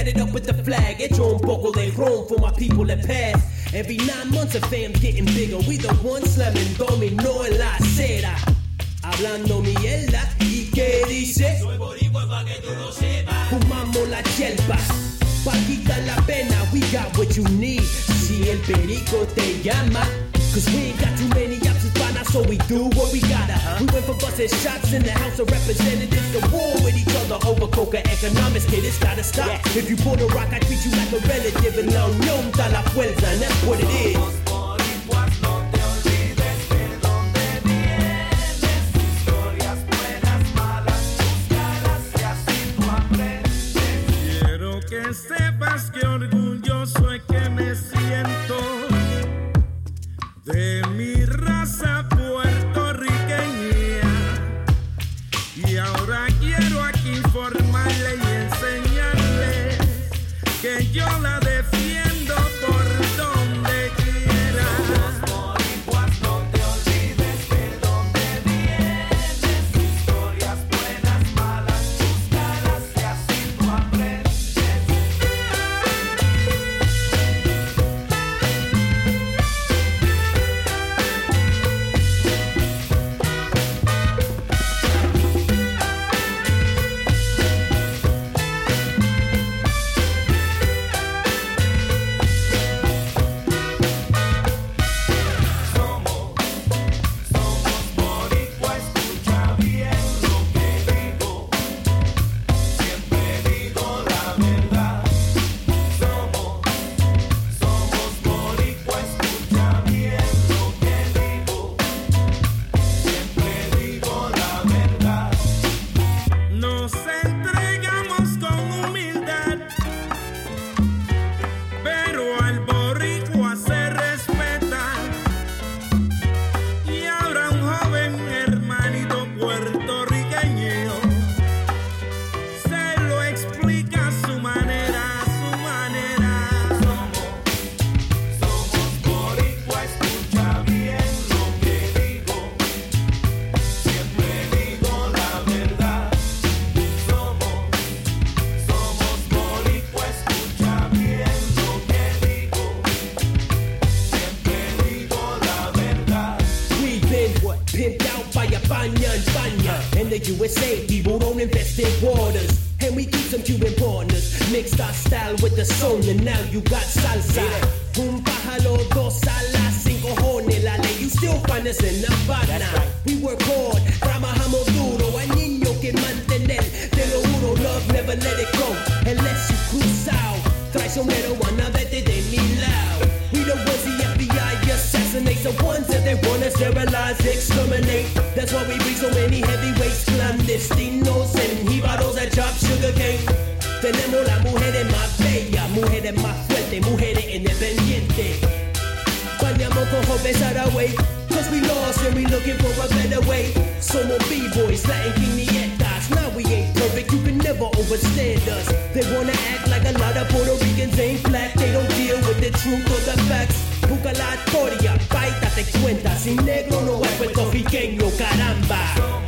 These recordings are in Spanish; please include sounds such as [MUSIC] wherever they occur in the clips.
tatted up with the flag. Hecho un poco de ron for my people that pass. Every nine months, a fam getting bigger. We the ones slamming dominó en la acera. Hablando mierda, ¿y qué dice? Soy boricua pa' que tú lo sepas. Fumamos la chelpa. Pa' quitar la pena, we got what you need. Si el perico te llama. Cause we ain't got too many options by now, so we do what we gotta. We went for busting shots in the House of Representatives it's gotta stop. If you pull the rock, I treat you like a relative, and la unión da la fuerza, and that's what it is. Panes en La Habana. Right. We work hard, trabajamos duro. Al niño que mantener, te lo juro. Love never let it go, unless you cruise out. Trae some marijuana, vete de mi lado. We the ones the FBI assassinates, the ones that they wanna sterilize, exterminate. That's why we bring so many heavyweights, clandestinos, and jibaros that chop sugar cane. Tenemos mujer en más bellas, mujeres más fuertes, mujeres independientes. Bañamos con Joven Saraway. Cause we lost and we looking for a better way. So more B-boys, Latin Guineatas. Now we ain't perfect, you can never overstand us. They wanna act like a lot of Puerto Ricans ain't black. They don't deal with the truth or the facts. Busca la historia, paita te cuenta. Sin negro no es puertorriqueño, caramba.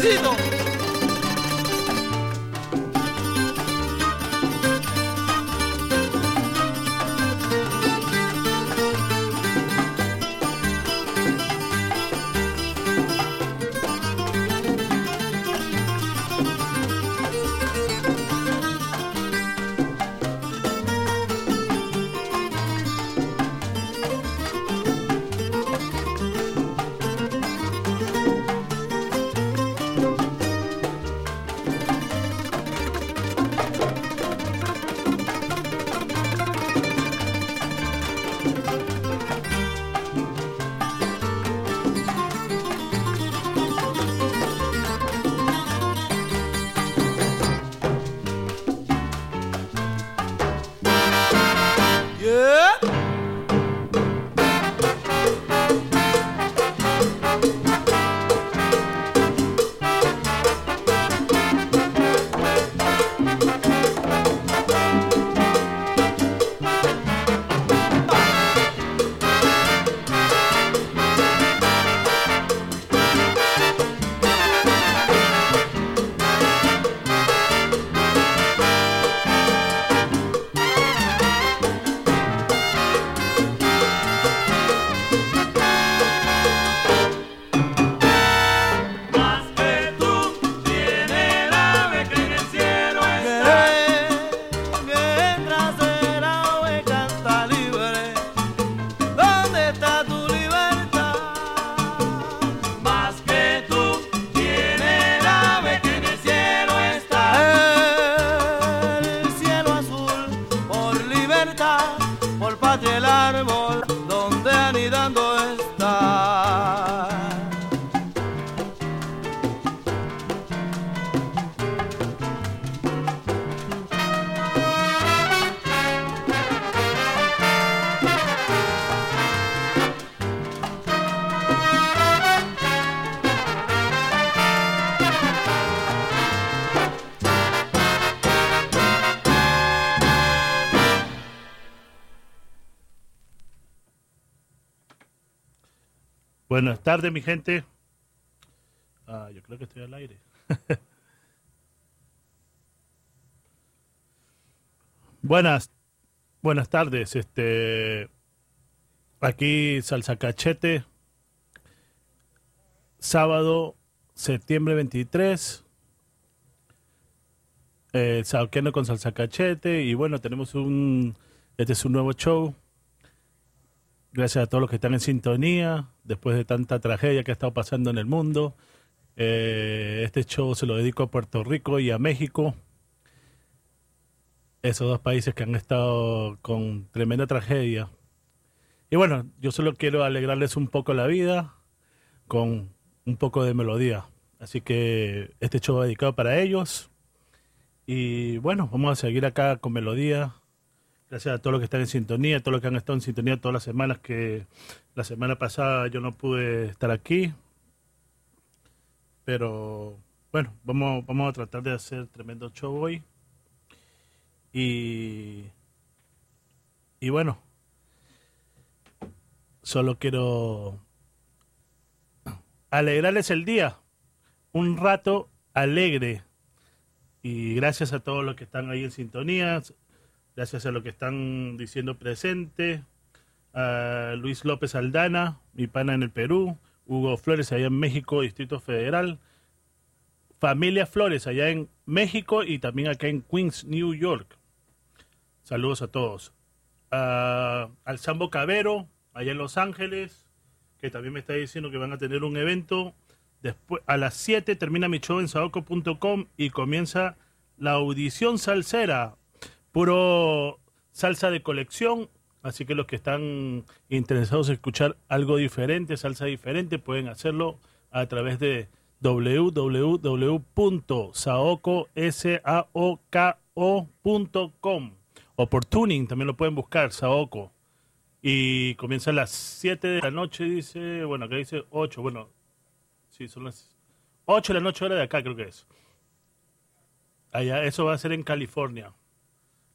Luisito. Buenas tardes, mi gente. Ah, yo creo que estoy al aire. [LAUGHS] buenas, buenas tardes. Este, aquí Salsa Cachete, sábado, septiembre 23. Eh, con Salsa Cachete. Y bueno, tenemos un. Este es un nuevo show. Gracias a todos los que están en sintonía, después de tanta tragedia que ha estado pasando en el mundo. Eh, este show se lo dedico a Puerto Rico y a México. Esos dos países que han estado con tremenda tragedia. Y bueno, yo solo quiero alegrarles un poco la vida con un poco de melodía. Así que este show va dedicado para ellos. Y bueno, vamos a seguir acá con melodía Gracias a todos los que están en sintonía, a todos los que han estado en sintonía todas las semanas que la semana pasada yo no pude estar aquí. Pero bueno, vamos, vamos a tratar de hacer tremendo show hoy. Y, y bueno, solo quiero alegrarles el día. Un rato alegre. Y gracias a todos los que están ahí en sintonía. Gracias a los que están diciendo presente. A Luis López Aldana, mi pana en el Perú. Hugo Flores allá en México, Distrito Federal. Familia Flores allá en México y también acá en Queens, New York. Saludos a todos. Al Sambo Cabero, allá en Los Ángeles, que también me está diciendo que van a tener un evento. Después, a las 7 termina mi show en saoco.com y comienza la audición salsera. Puro salsa de colección. Así que los que están interesados en escuchar algo diferente, salsa diferente, pueden hacerlo a través de www.saoco.com o por tuning también lo pueden buscar, Saoco. Y comienza a las 7 de la noche, dice, bueno, acá dice 8, bueno, sí, son las 8 de la noche hora de acá, creo que es. Allá, eso va a ser en California.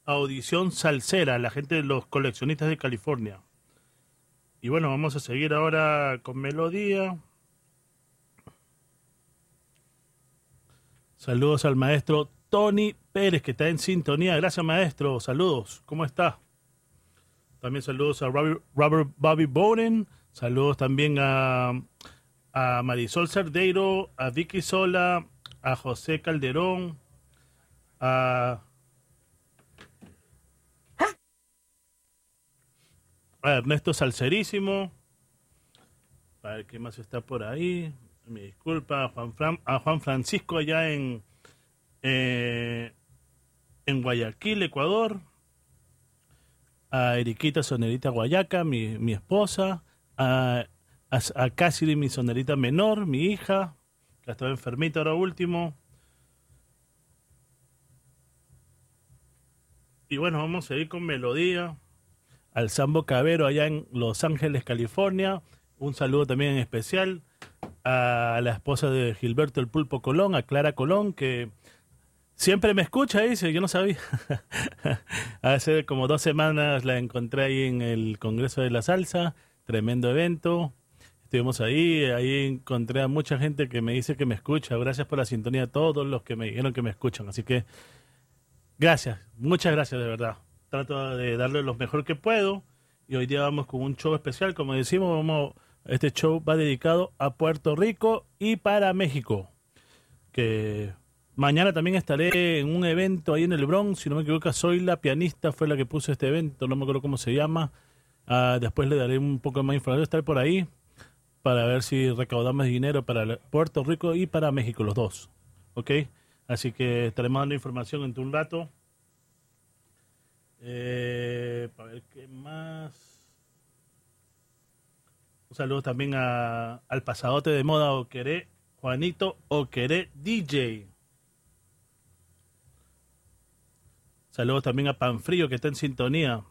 Audición salsera, la gente de los coleccionistas de California. Y bueno, vamos a seguir ahora con melodía. Saludos al maestro Tony Pérez, que está en sintonía. Gracias, maestro. Saludos. ¿Cómo está? También saludos a Robert, Bobby Bowden. Saludos también a, a Marisol Cerdeiro, a Vicky Sola, a José Calderón, a, a Ernesto Salcerísimo. A ver qué más está por ahí. Me disculpa, a Juan, Fran- a Juan Francisco allá en, eh, en Guayaquil, Ecuador. A Eriquita Sonerita Guayaca, mi, mi esposa. A, a, Cassidy, mi sonerita menor, mi hija, que estaba enfermita ahora último. Y bueno, vamos a ir con melodía. Al Sambo Cabero allá en Los Ángeles, California. Un saludo también en especial a la esposa de Gilberto el Pulpo Colón, a Clara Colón, que siempre me escucha, dice, yo no sabía. [LAUGHS] Hace como dos semanas la encontré ahí en el Congreso de la Salsa, tremendo evento. Estuvimos ahí, ahí encontré a mucha gente que me dice que me escucha. Gracias por la sintonía a todos los que me dijeron que me escuchan. Así que gracias, muchas gracias de verdad. Trato de darle lo mejor que puedo. Y hoy día vamos con un show especial, como decimos, vamos, este show va dedicado a Puerto Rico y para México. Que mañana también estaré en un evento ahí en el Bronx, si no me equivoco, soy la pianista, fue la que puso este evento, no me acuerdo cómo se llama. Ah, después le daré un poco más información, estar por ahí para ver si recaudamos dinero para Puerto Rico y para México, los dos. ¿Ok? Así que estaremos dando información entre un rato. Eh, para ver qué más. Un saludo también al pasadote de moda Oqueré, Juanito Oqueré DJ. Saludos también a Panfrío que está en sintonía.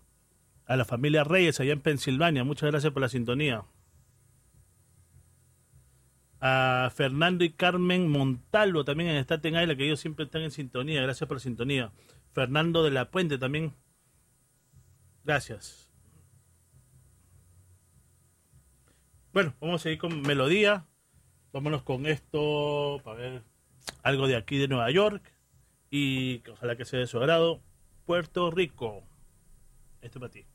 A la familia Reyes allá en Pensilvania. Muchas gracias por la sintonía. A Fernando y Carmen Montalvo también en Staten Island, que ellos siempre están en sintonía. Gracias por la sintonía. Fernando de la Puente también. Gracias. Bueno, vamos a seguir con melodía. Vámonos con esto para ver algo de aquí de Nueva York y ojalá que sea de su agrado. Puerto Rico. Esto es para ti.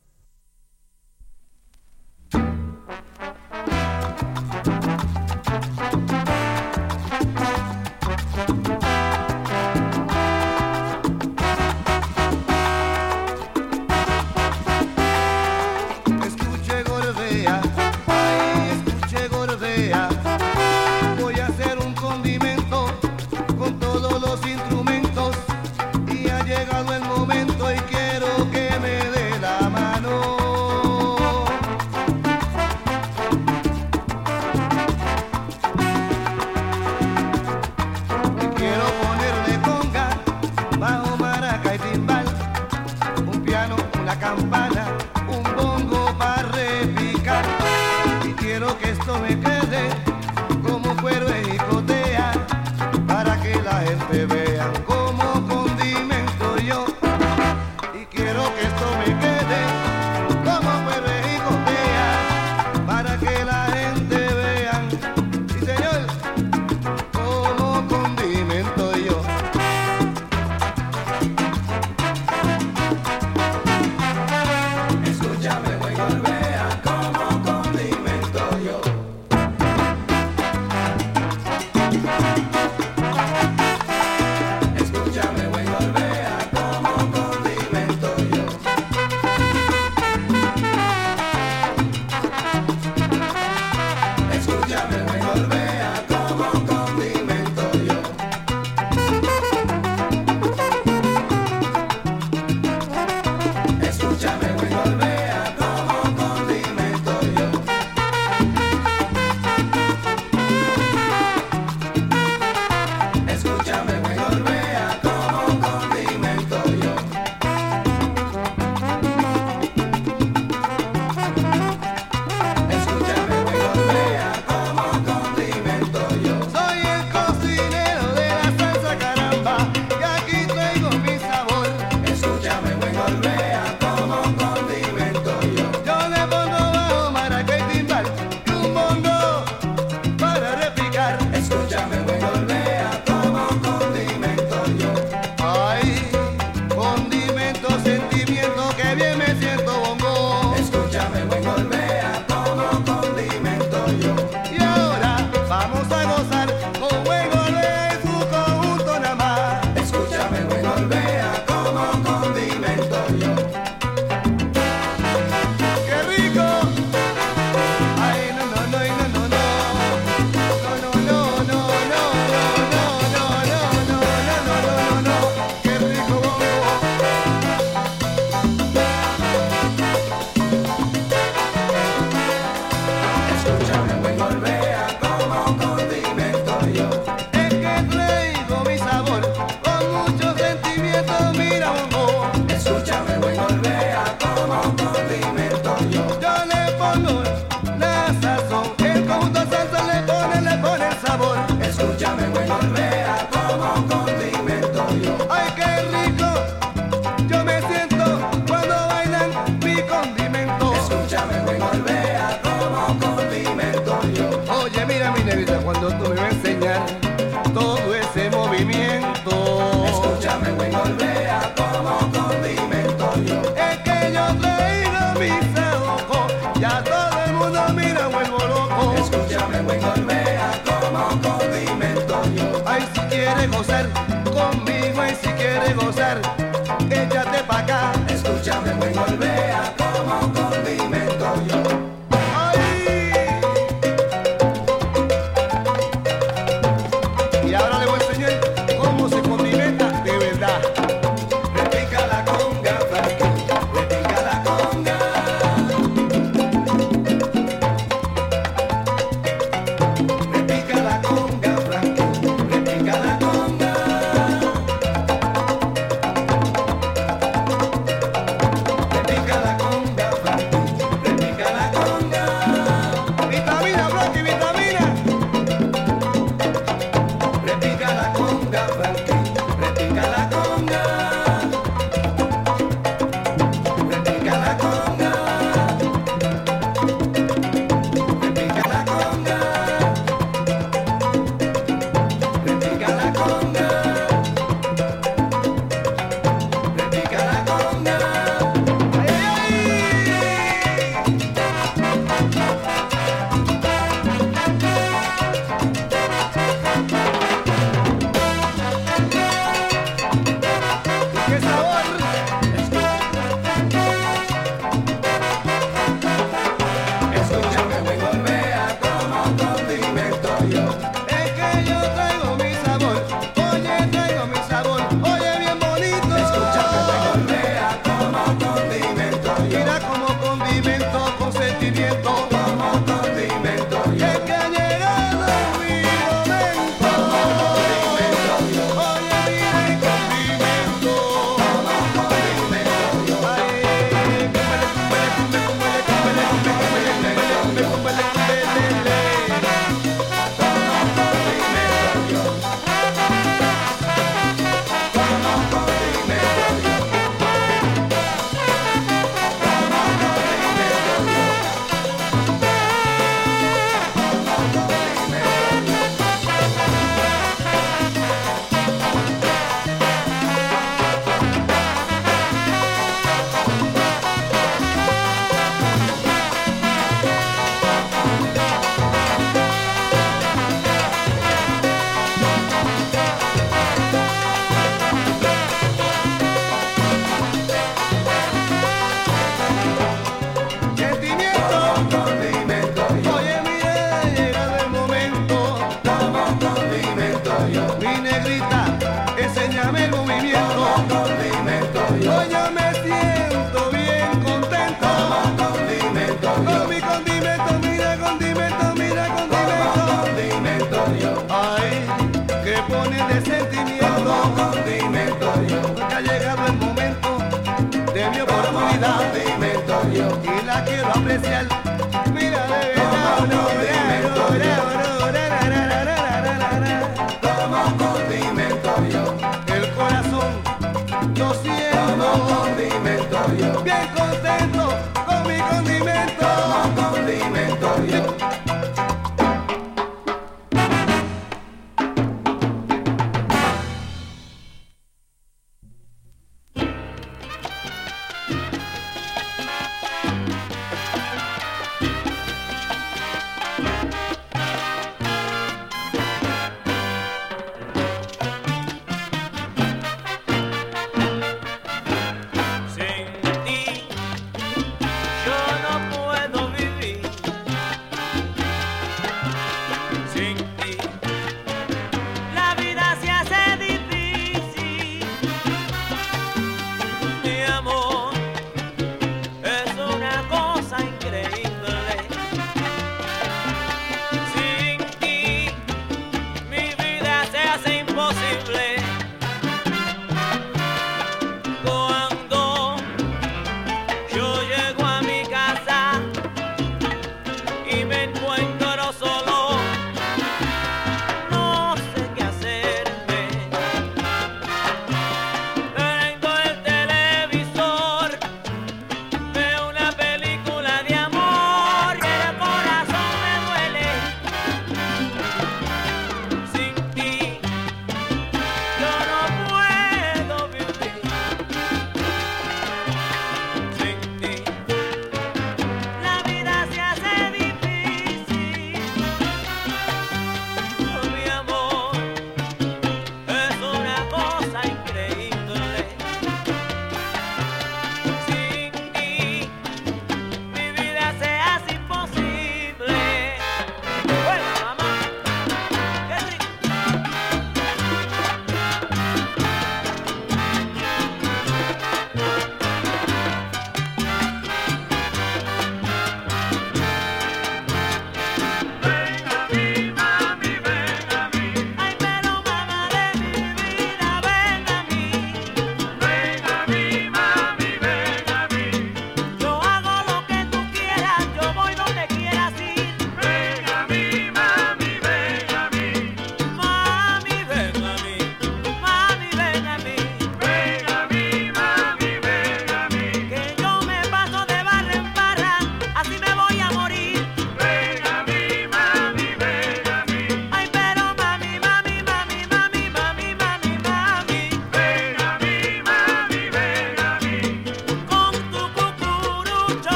Quiero apreciar.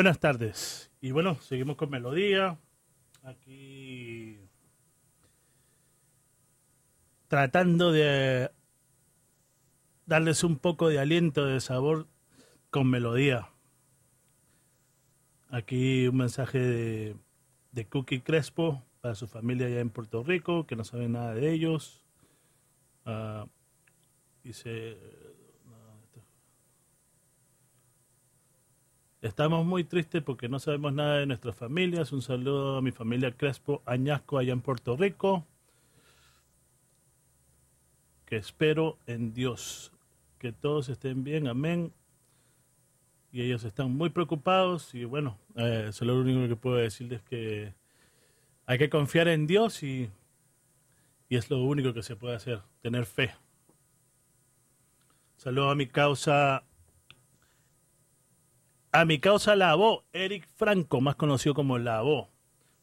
Buenas tardes. Y bueno, seguimos con Melodía. Aquí tratando de darles un poco de aliento, de sabor con Melodía. Aquí un mensaje de, de Cookie Crespo para su familia allá en Puerto Rico, que no sabe nada de ellos. Ah, dice, Estamos muy tristes porque no sabemos nada de nuestras familias. Un saludo a mi familia Crespo Añasco allá en Puerto Rico. Que espero en Dios que todos estén bien. Amén. Y ellos están muy preocupados y bueno, eh, solo lo único que puedo decirles es que hay que confiar en Dios y, y es lo único que se puede hacer, tener fe. Saludo a mi causa a mi causa Lavo, Eric Franco, más conocido como Lavo,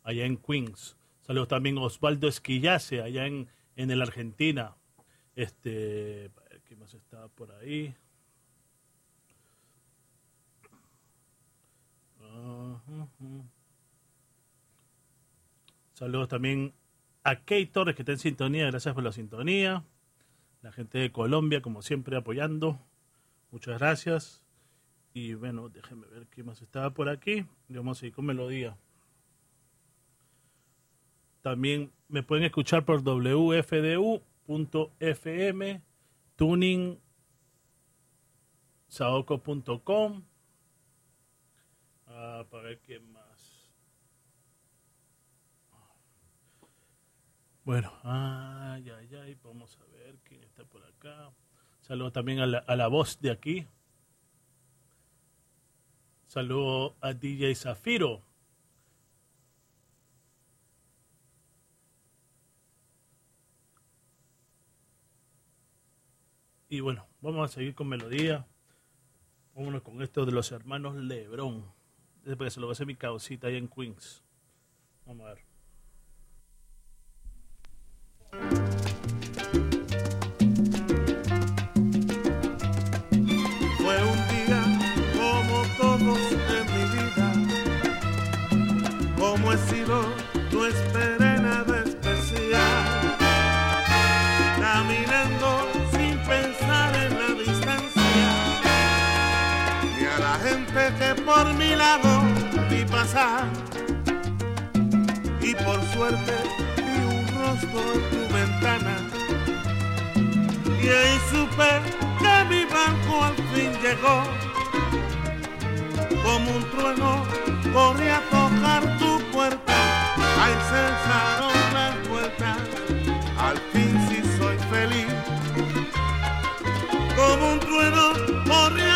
allá en Queens. Saludos también a Osvaldo Esquillace, allá en, en el Argentina. Este, ¿qué más estaba por ahí? Saludos también a Kay Torres, que está en sintonía. Gracias por la sintonía. La gente de Colombia, como siempre, apoyando. Muchas gracias. Y bueno, déjenme ver qué más estaba por aquí. Vamos a seguir con melodía. También me pueden escuchar por wfdu.fm, tuning, saoco.com. Ah, para ver qué más. Bueno, ay, ay, ay, vamos a ver quién está por acá. Saludo también a la, a la voz de aquí. Saludo a DJ Zafiro. Y bueno, vamos a seguir con melodía. Vámonos con esto de los hermanos Lebrón. Después se lo va a hacer mi causita ahí en Queens. Vamos a ver. Y por suerte vi un rostro en tu ventana. Y ahí supe que mi barco al fin llegó. Como un trueno corrí a tocar tu puerta. Ahí cesaron las vueltas. Al fin sí soy feliz. Como un trueno corrí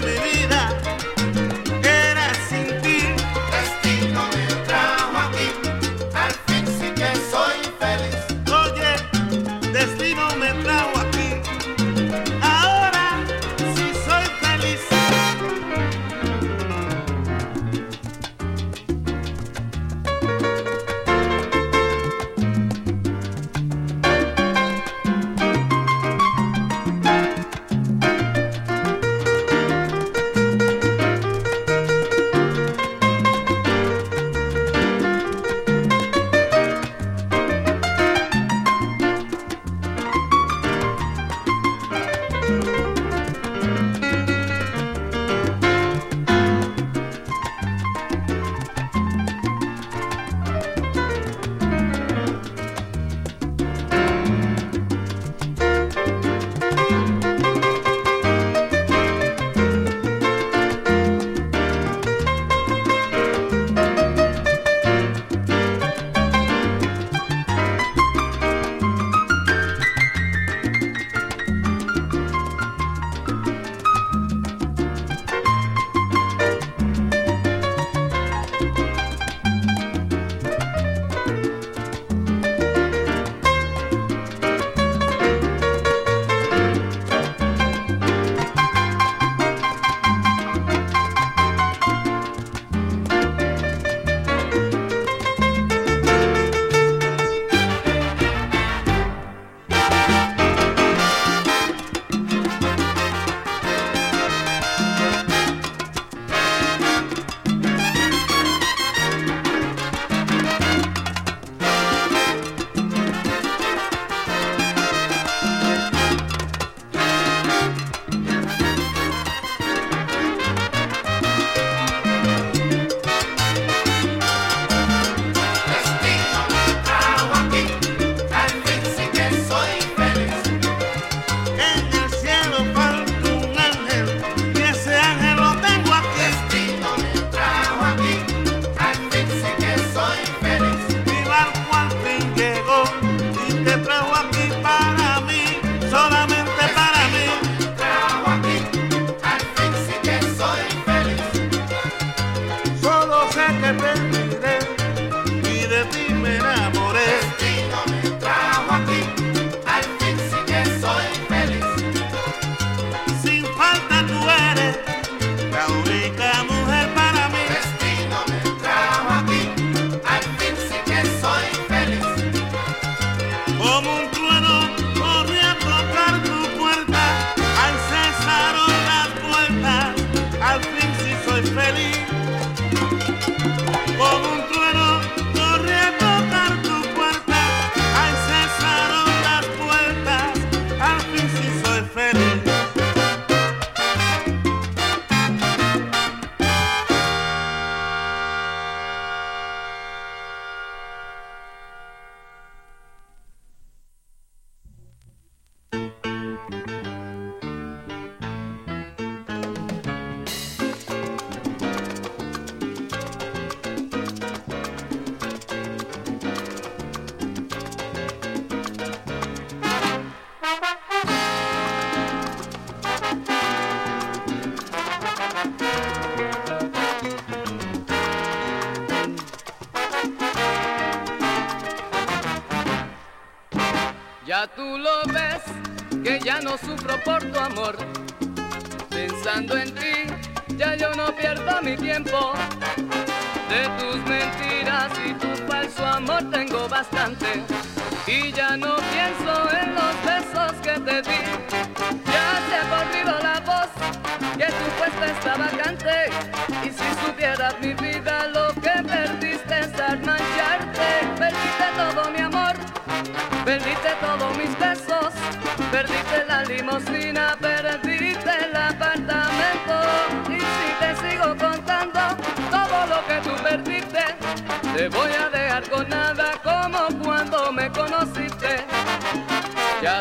mi vida.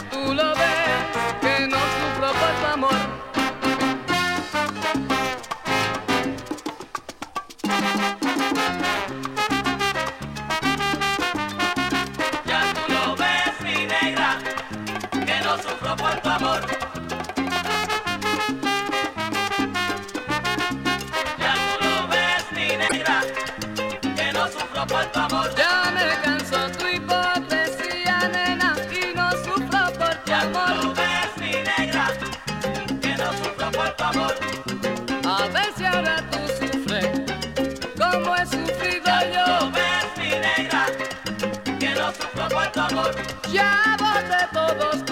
Ya tú Ya boté todos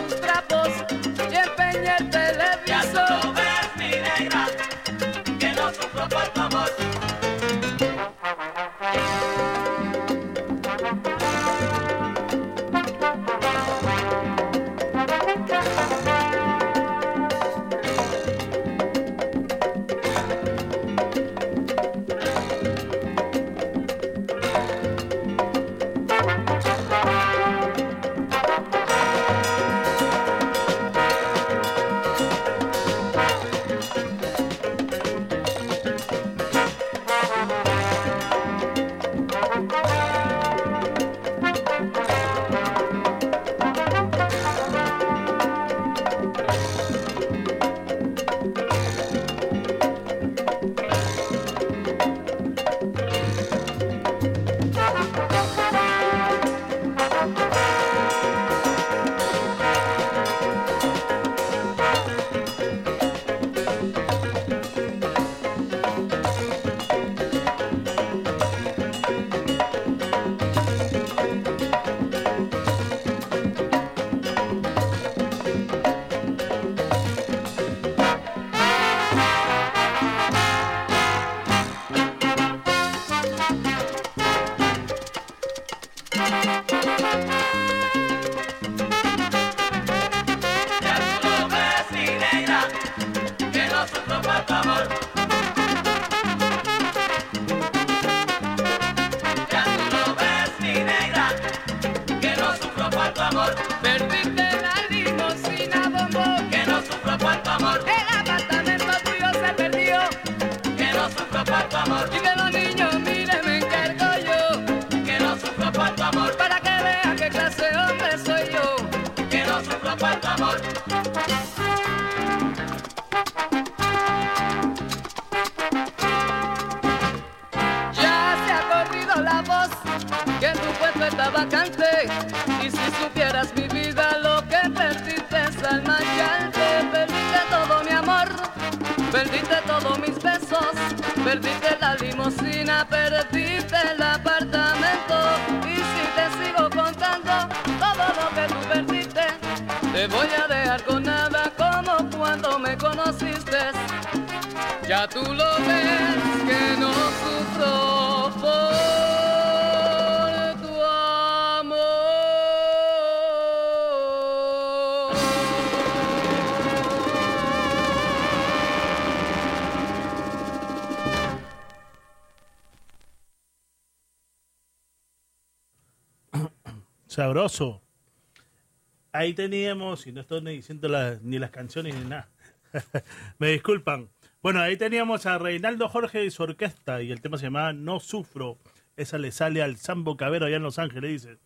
Ahí teníamos, y no estoy diciendo ni las canciones ni nada. [LAUGHS] Me disculpan. Bueno, ahí teníamos a Reinaldo Jorge y su orquesta, y el tema se llamaba No Sufro. Esa le sale al Sambo Cabero allá en Los Ángeles, dice.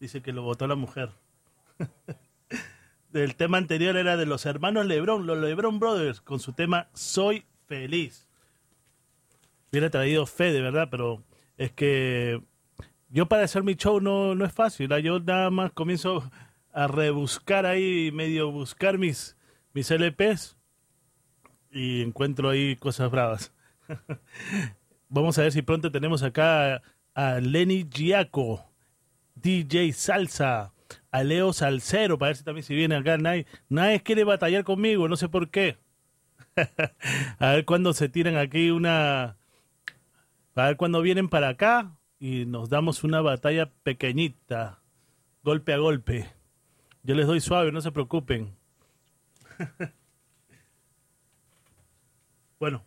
Dice que lo votó la mujer. [LAUGHS] El tema anterior era de los hermanos Lebron, los Lebron Brothers, con su tema Soy Feliz. Hubiera traído fe, de verdad, pero es que yo para hacer mi show no, no es fácil. ¿ah? Yo nada más comienzo a rebuscar ahí, medio buscar mis, mis LPs y encuentro ahí cosas bravas. [LAUGHS] Vamos a ver si pronto tenemos acá a Lenny Giaco, DJ Salsa, a Leo Salcero, para ver si también si viene acá. Nadie, nadie quiere batallar conmigo, no sé por qué. [LAUGHS] a ver cuándo se tiran aquí una... A ver cuándo vienen para acá y nos damos una batalla pequeñita, golpe a golpe. Yo les doy suave, no se preocupen. [LAUGHS] bueno,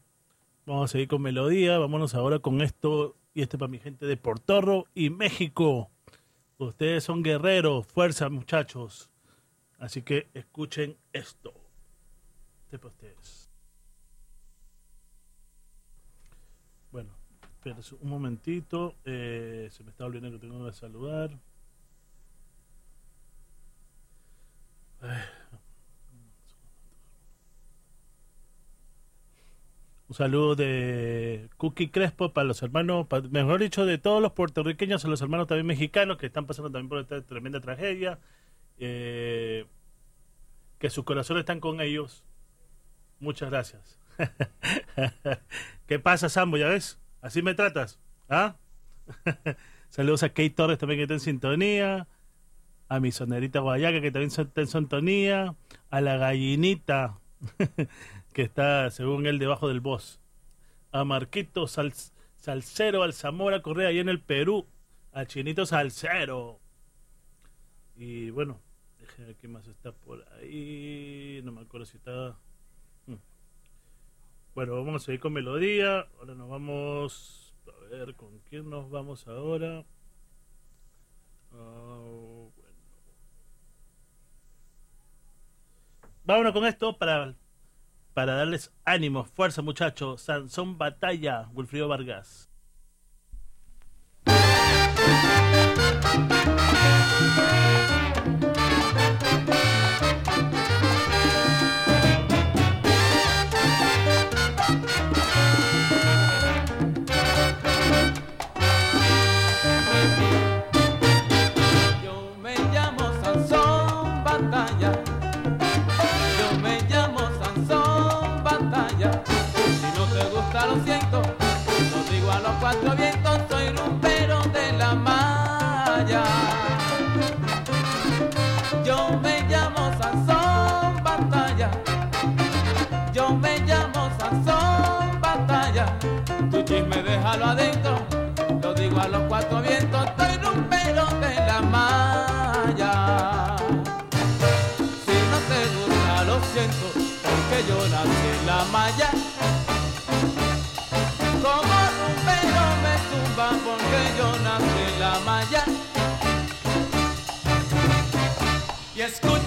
vamos a seguir con melodía. Vámonos ahora con esto. Y este para mi gente de Portorro y México. Ustedes son guerreros, fuerza muchachos. Así que escuchen esto. Este para ustedes. Bueno, espérense un momentito. eh, se me está olvidando que tengo que saludar. Un saludo de Cookie Crespo para los hermanos, mejor dicho, de todos los puertorriqueños a los hermanos también mexicanos que están pasando también por esta tremenda tragedia. Eh, que sus corazones están con ellos. Muchas gracias. [LAUGHS] ¿Qué pasa, Sambo? ¿Ya ves? ¿Así me tratas? ¿Ah? [LAUGHS] Saludos a Kate Torres también que está en sintonía. A mi sonerita Guayaca que también está en sintonía. A la gallinita [LAUGHS] que está, según él, debajo del boss. A Marquito Sal- Salcero Alzamora Correa, ahí en el Perú. A Chinito Salcero. Y bueno, déjenme ver qué más está por ahí. No me acuerdo si está. Mm. Bueno, vamos a seguir con melodía. Ahora nos vamos. A ver, ¿con quién nos vamos ahora? Ah, Vámonos con esto para, para darles ánimo, fuerza, muchachos. Sansón Batalla, Wilfrido Vargas. Déjalo adentro. Lo digo a los cuatro vientos, estoy rumbero de la malla. Si no te gusta, lo siento, porque yo nací en la malla. Como rumbero me tumba porque yo nací en la malla. Y escucha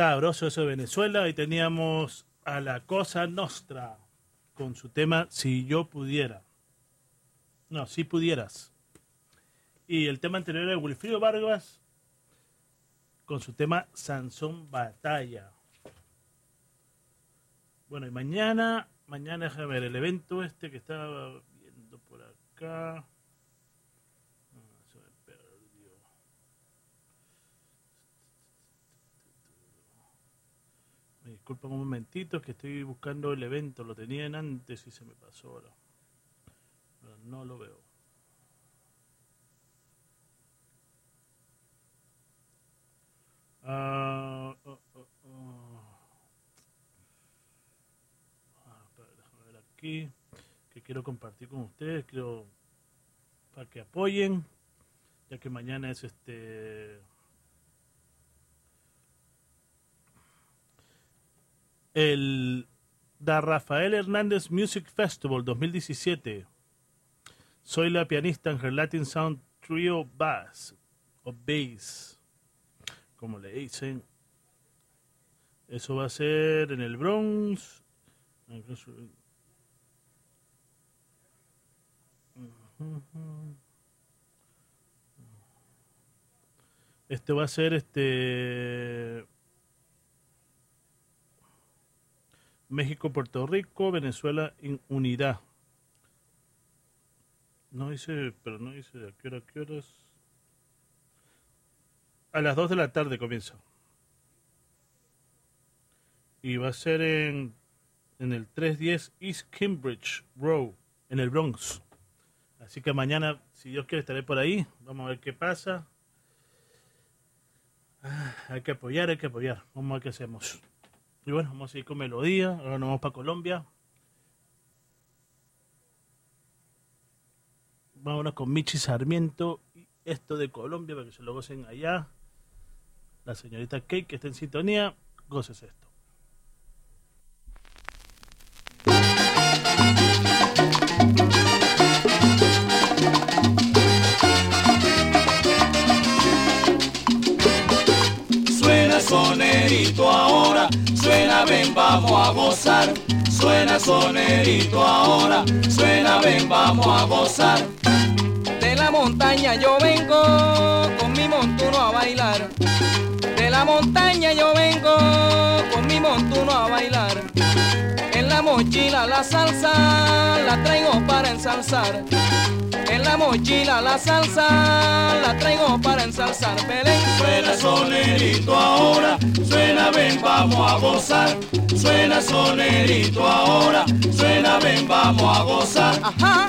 Sabroso eso de Venezuela. Y teníamos a la Cosa Nostra con su tema Si yo pudiera. No, si pudieras. Y el tema anterior era Wilfrido Vargas con su tema Sansón Batalla. Bueno, y mañana, mañana déjame ver el evento este que estaba viendo por acá. Ah, se me perdió. Me disculpan un momentito, que estoy buscando el evento, lo tenían antes y se me pasó ahora. No lo veo. Espera, déjame ver aquí que quiero compartir con ustedes, quiero para que apoyen, ya que mañana es este el Da Rafael Hernández Music Festival 2017. Soy la pianista en her Latin Sound Trio Bass o Bass, como le dicen. Eso va a ser en el Bronx. Este va a ser este México, Puerto Rico, Venezuela en unidad. No dice, pero no dice a qué hora, a qué horas. A las 2 de la tarde comienza. Y va a ser en, en el 310 East Cambridge Row, en el Bronx. Así que mañana, si Dios quiere, estaré por ahí. Vamos a ver qué pasa. Ah, hay que apoyar, hay que apoyar. Vamos a ver qué hacemos. Y bueno, vamos a seguir con melodía. Ahora nos vamos para Colombia. Vámonos con Michi Sarmiento y esto de Colombia para que se lo gocen allá. La señorita Kate que está en sintonía, goces esto. Sonerito ahora, suena ven vamos a gozar. Suena sonerito ahora, suena ven vamos a gozar. De la montaña yo vengo con mi montuno a bailar. De la montaña yo vengo con mi montuno a bailar. En la mochila la salsa la traigo para ensalzar. En la mochila la salsa la traigo para ensalzar. Belén. Suena sonerito ahora, suena ven vamos a gozar. Suena sonerito ahora, suena ven vamos a gozar. Ajá.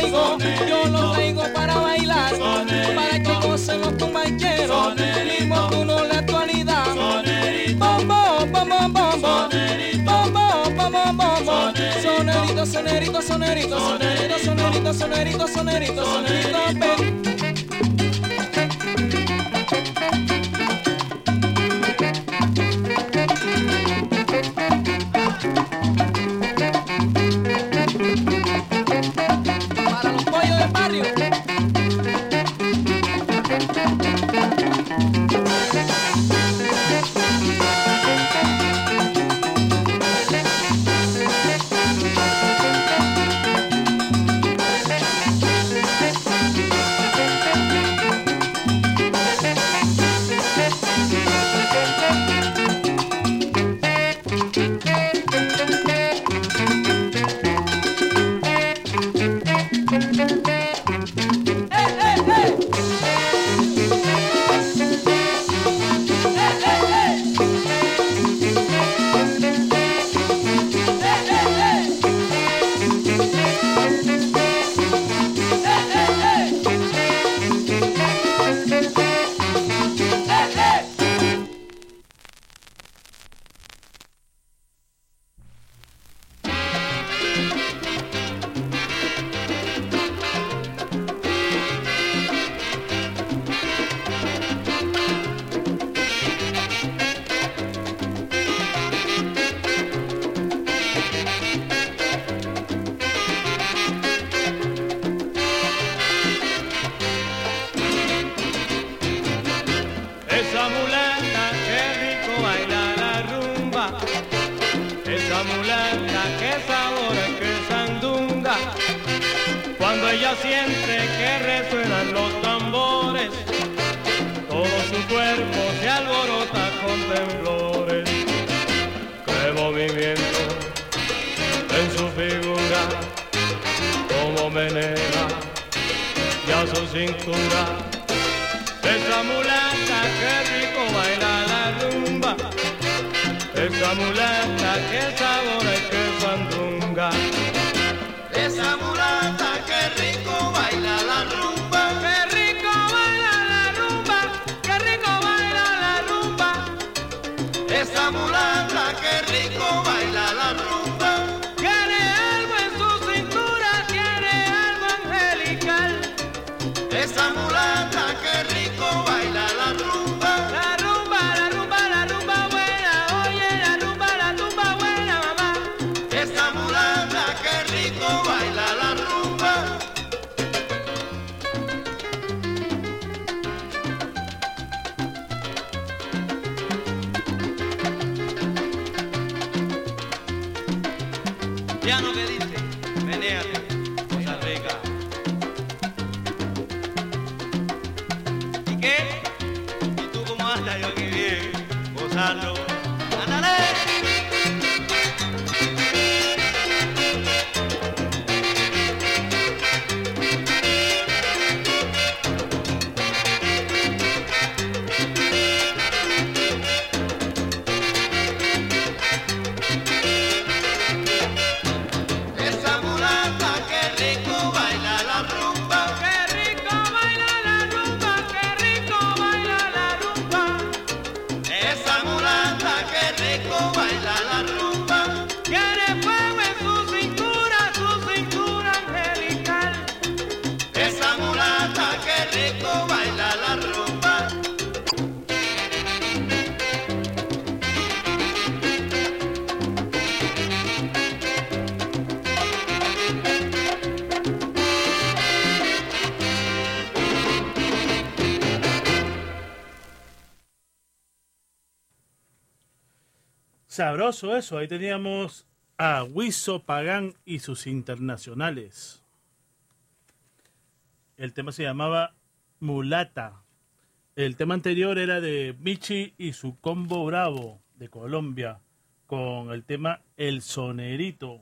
sonerito, sonerito, sonerito, sonerito. Sabroso eso, ahí teníamos a Wiso Pagán y sus internacionales. El tema se llamaba Mulata. El tema anterior era de Michi y su combo bravo de Colombia con el tema El Sonerito.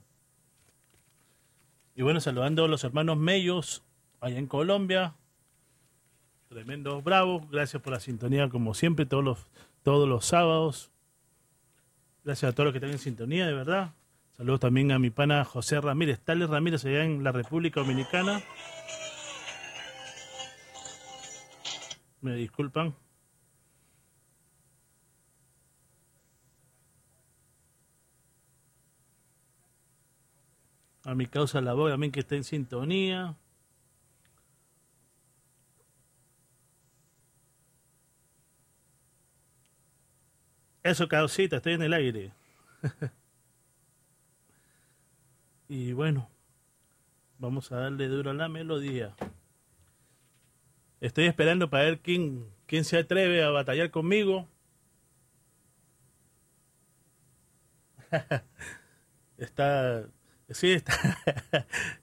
Y bueno, saludando a los hermanos Mellos allá en Colombia. Tremendos bravos. Gracias por la sintonía como siempre todos los, todos los sábados. Gracias a todos los que están en sintonía, de verdad. Saludos también a mi pana José Ramírez, Tales Ramírez, allá en la República Dominicana. Me disculpan. A mi causa la voz también que está en sintonía. Eso, causita, estoy en el aire. [LAUGHS] y bueno, vamos a darle duro a la melodía. Estoy esperando para ver quién, quién se atreve a batallar conmigo. [LAUGHS] está. Sí, está.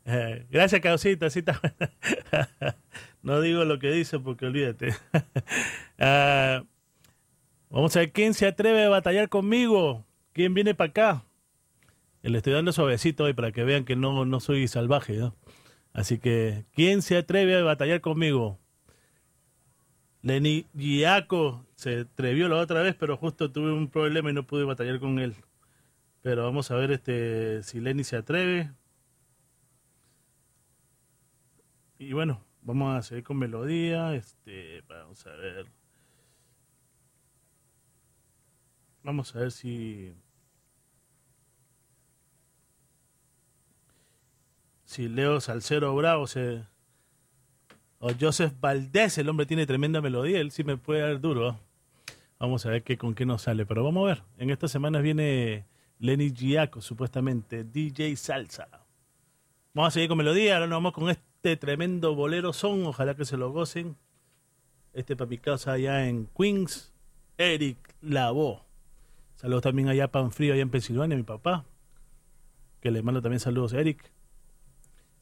[LAUGHS] Gracias, Causita. No digo lo que dice porque olvídate. Ah, Vamos a ver quién se atreve a batallar conmigo. ¿Quién viene para acá? Le estoy dando suavecito hoy para que vean que no, no soy salvaje. ¿no? Así que, ¿quién se atreve a batallar conmigo? Lenny Giaco se atrevió la otra vez, pero justo tuve un problema y no pude batallar con él. Pero vamos a ver este si Lenny se atreve. Y bueno, vamos a seguir con melodía. Este, vamos a ver. Vamos a ver si. Si Leo Salcero Bravo se. O Joseph Valdés, el hombre tiene tremenda melodía, él sí me puede dar duro. ¿eh? Vamos a ver qué, con qué nos sale. Pero vamos a ver. En estas semanas viene Lenny Giaco, supuestamente, DJ Salsa. Vamos a seguir con melodía. Ahora nos vamos con este tremendo bolero son. Ojalá que se lo gocen. Este papi casa allá en Queens, Eric Lavoe. Saludos también allá a Panfrío, allá en Pensilvania, mi papá. Que le mando también saludos a Eric.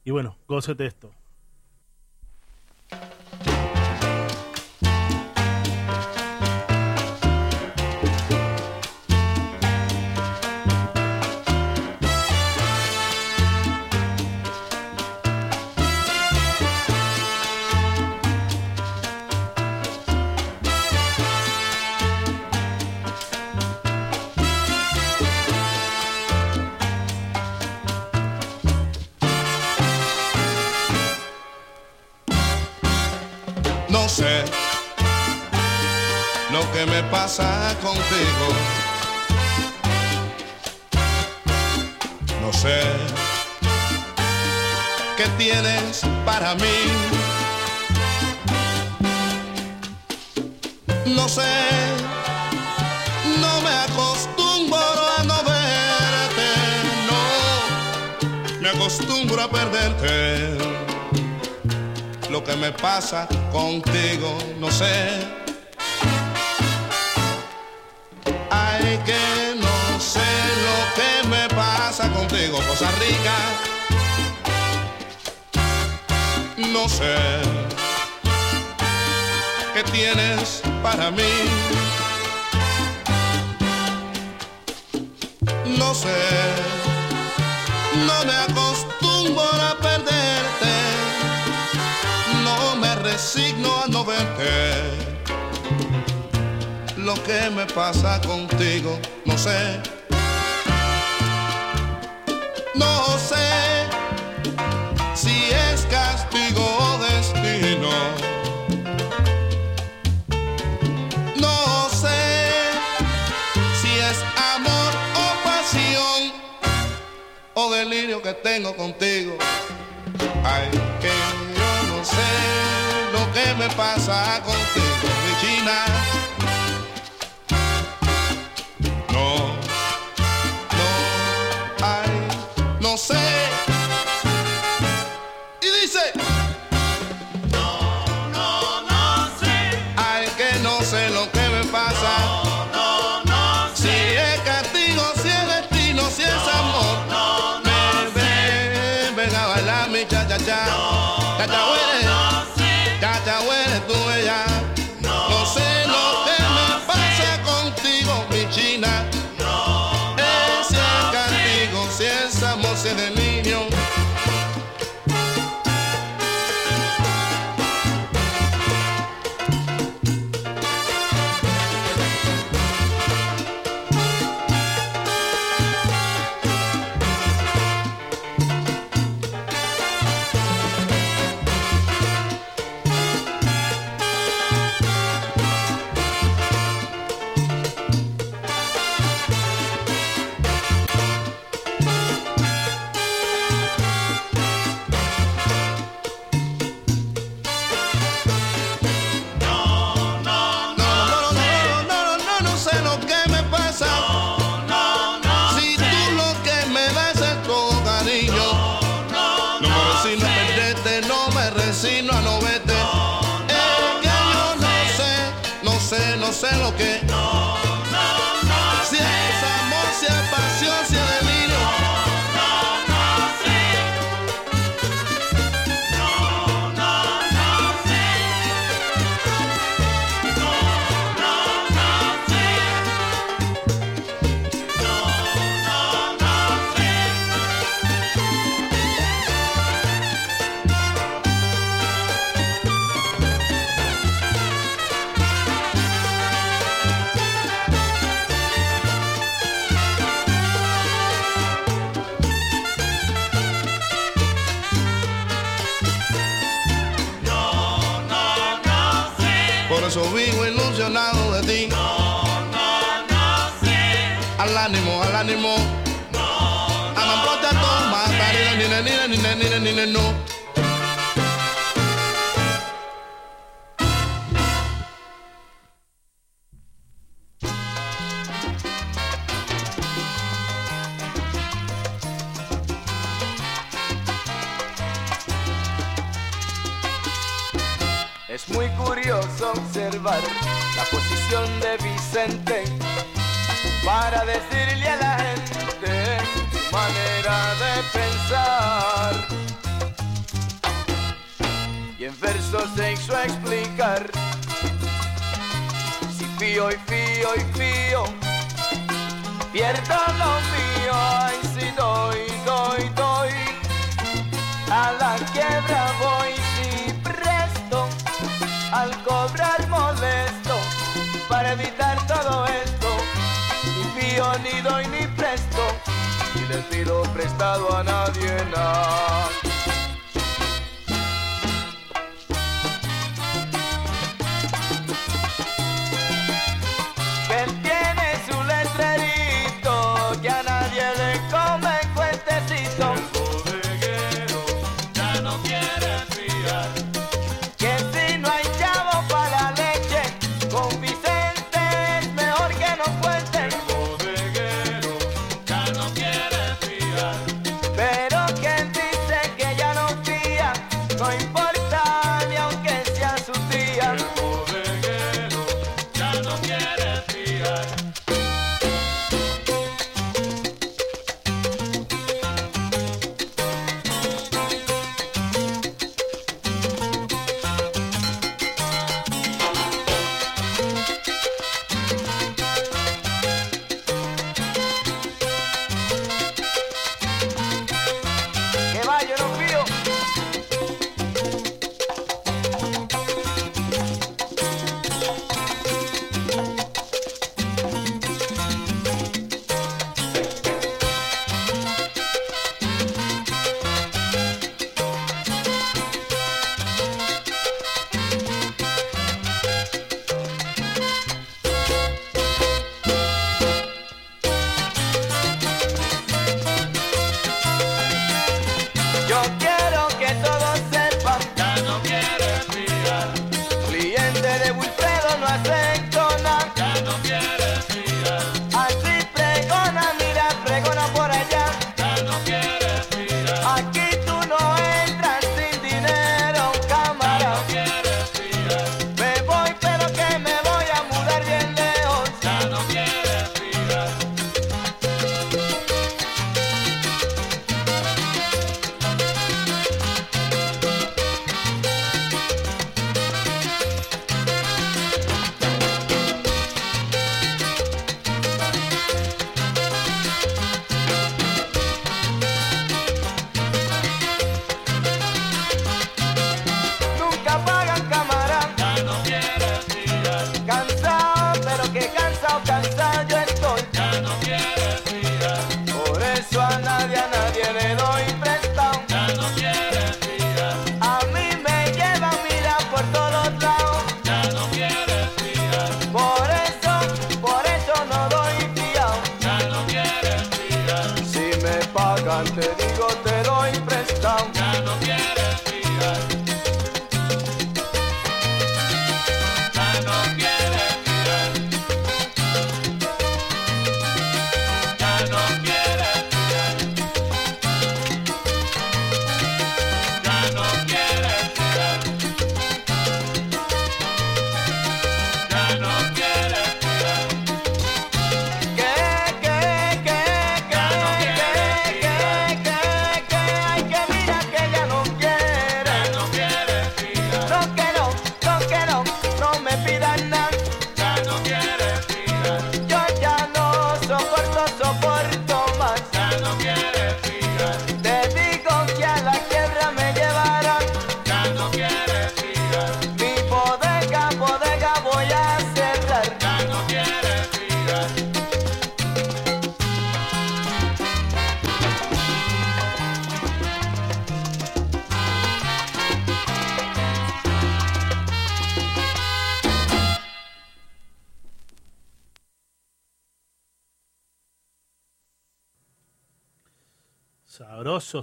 Y bueno, gócete esto. Contigo. No sé qué tienes para mí. No sé, no me acostumbro a no verte, no, me acostumbro a perderte lo que me pasa contigo, no sé. Que no sé lo que me pasa contigo, Costa Rica. No sé qué tienes para mí. No sé, no me acostumbro que me pasa contigo, no sé. No sé si es castigo o destino. No sé si es amor o pasión o delirio que tengo contigo. Ay, que yo no sé lo que me pasa contigo,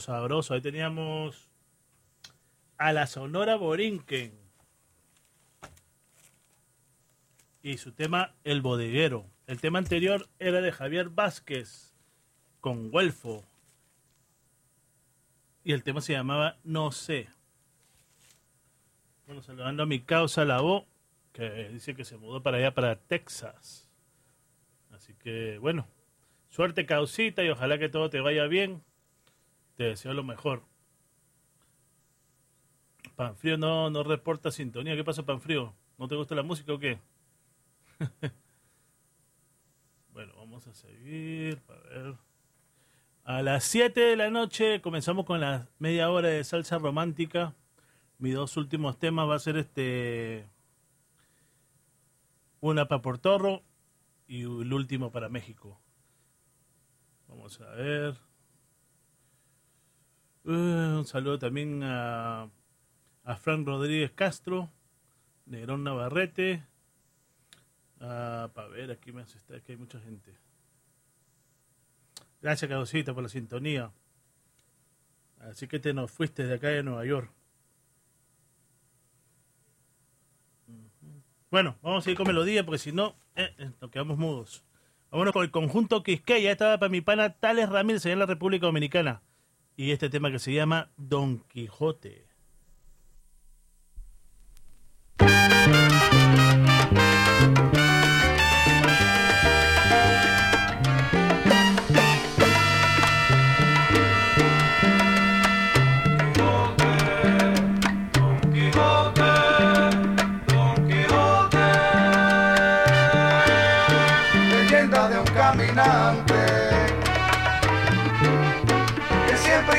sabroso. Ahí teníamos a la Sonora Borinquen y su tema El Bodeguero. El tema anterior era de Javier Vázquez con Guelfo y el tema se llamaba No sé. Bueno, saludando a mi causa Labo, que dice que se mudó para allá, para Texas. Así que, bueno, suerte causita y ojalá que todo te vaya bien. Te deseo lo mejor. Panfrío no, no reporta sintonía. ¿Qué pasa, Panfrío? ¿No te gusta la música o qué? [LAUGHS] bueno, vamos a seguir. A ver. A las 7 de la noche comenzamos con la media hora de salsa romántica. Mis dos últimos temas va a ser este una para Portorro y el último para México. Vamos a ver. Eh, un saludo también a, a Frank Rodríguez Castro, Negrón Navarrete. para ver, aquí me asusta que hay mucha gente. Gracias, Cadosita, por la sintonía. Así que te nos fuiste de acá de Nueva York. Bueno, vamos a ir con melodía porque si no, eh, eh, nos quedamos mudos. Vámonos con el conjunto Quisqueya. Esta va para mi pana Tales Ramírez allá en la República Dominicana. Y este tema que se llama Don Quijote.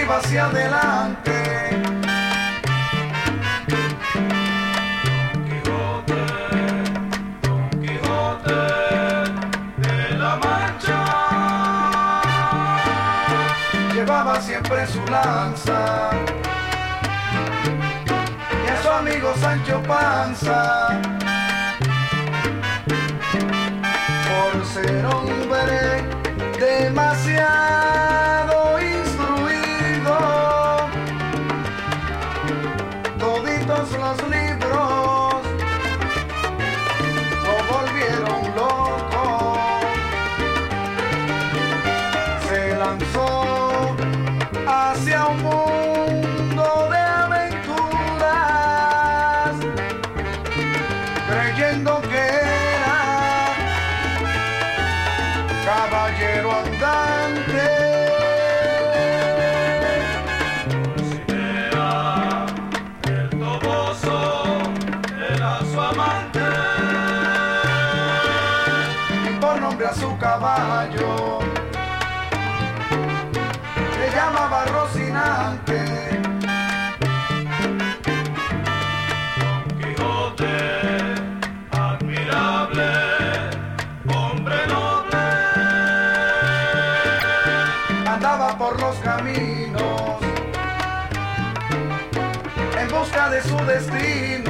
Que siempre iba hacia adelante. Don Quijote, Don Quijote de la Mancha, llevaba siempre su lanza y a su amigo Sancho Panza. Caballero andante. Cinea, el toboso era su amante. Y por nombre a su caballo destino.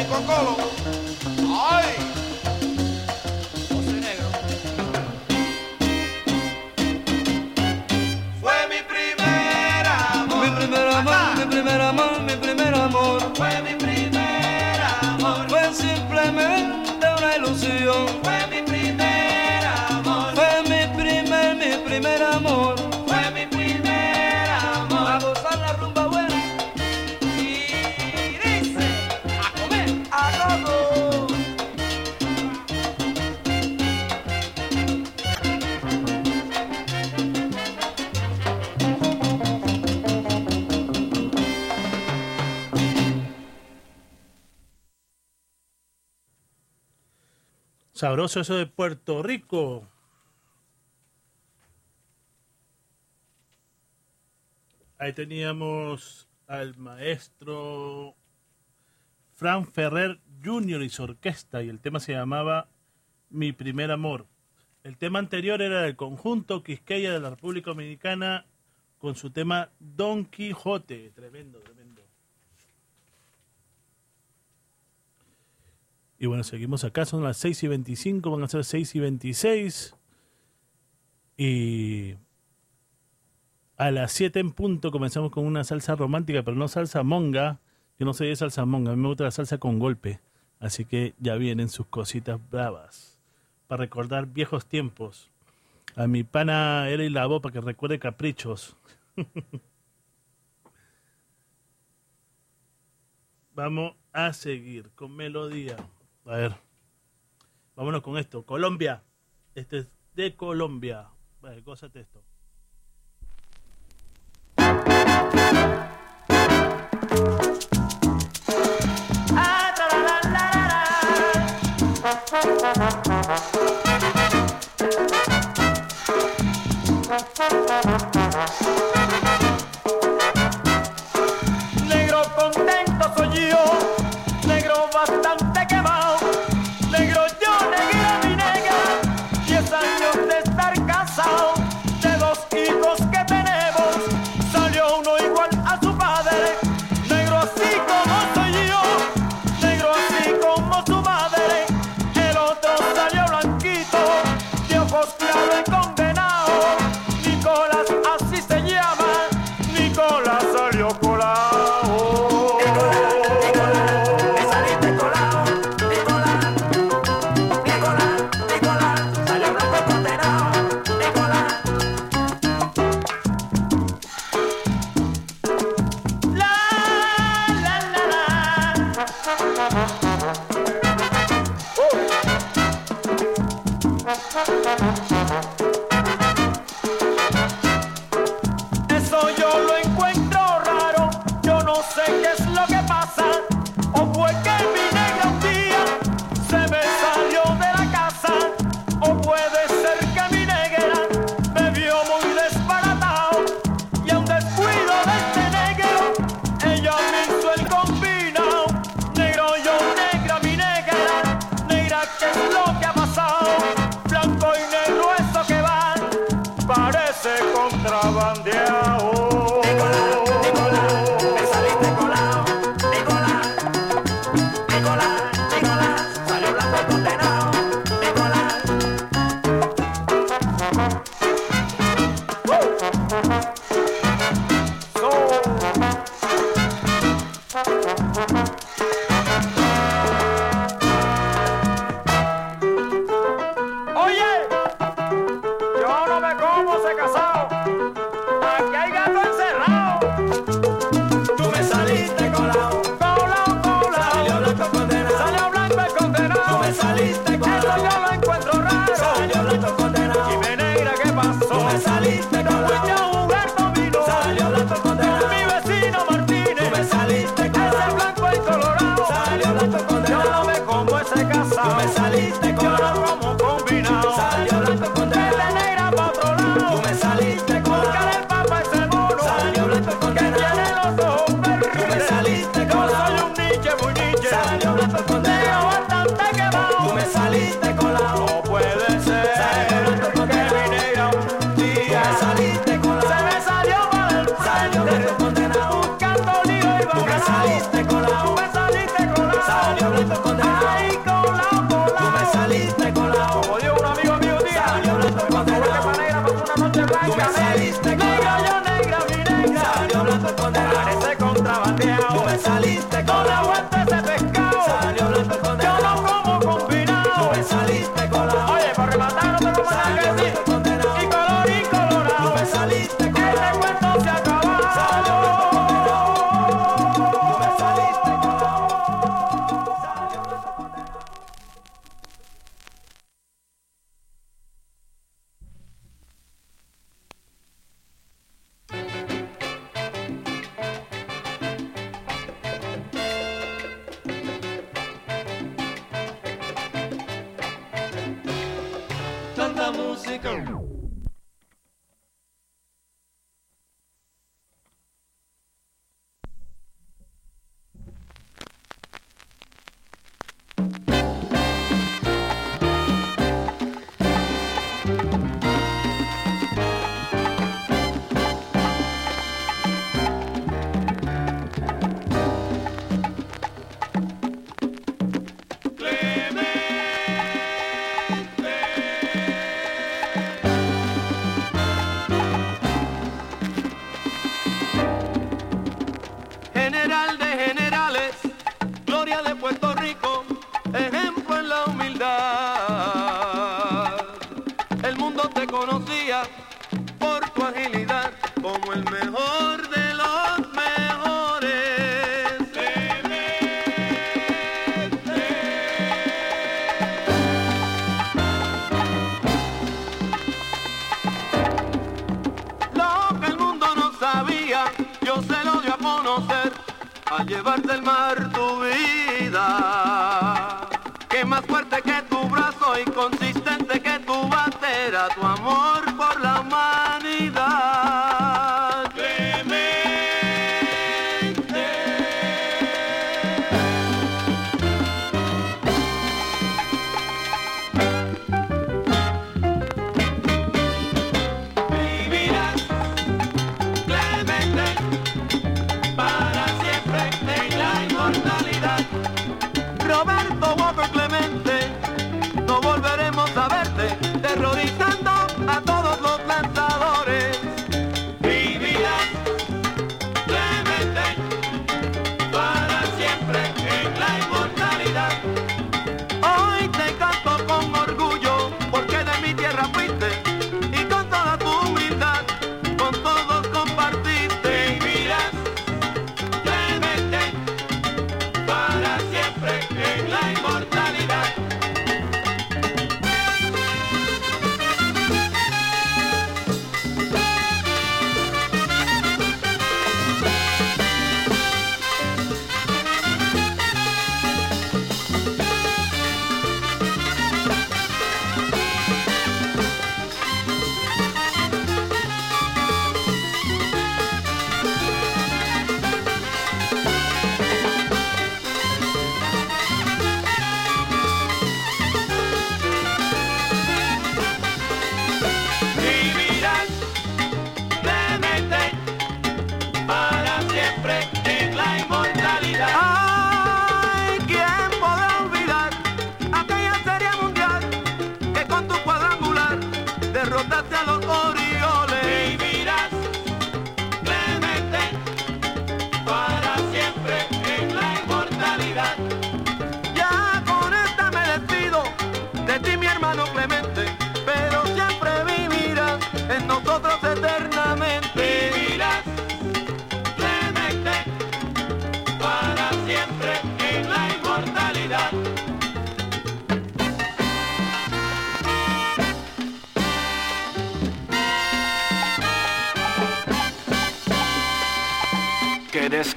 mi cocolo. Sabroso eso de Puerto Rico. Ahí teníamos al maestro Fran Ferrer Jr. y su orquesta y el tema se llamaba Mi primer amor. El tema anterior era del conjunto Quisqueya de la República Dominicana con su tema Don Quijote. Tremendo, tremendo. Y bueno, seguimos acá, son las 6 y 25, van a ser 6 y 26. Y a las 7 en punto comenzamos con una salsa romántica, pero no salsa monga. Yo no soy de salsa monga, a mí me gusta la salsa con golpe. Así que ya vienen sus cositas bravas. Para recordar viejos tiempos. A mi pana era y la para que recuerde caprichos. [LAUGHS] Vamos a seguir con melodía. A ver. Vámonos con esto. Colombia. Este es de Colombia. Vale, gózate esto. Negro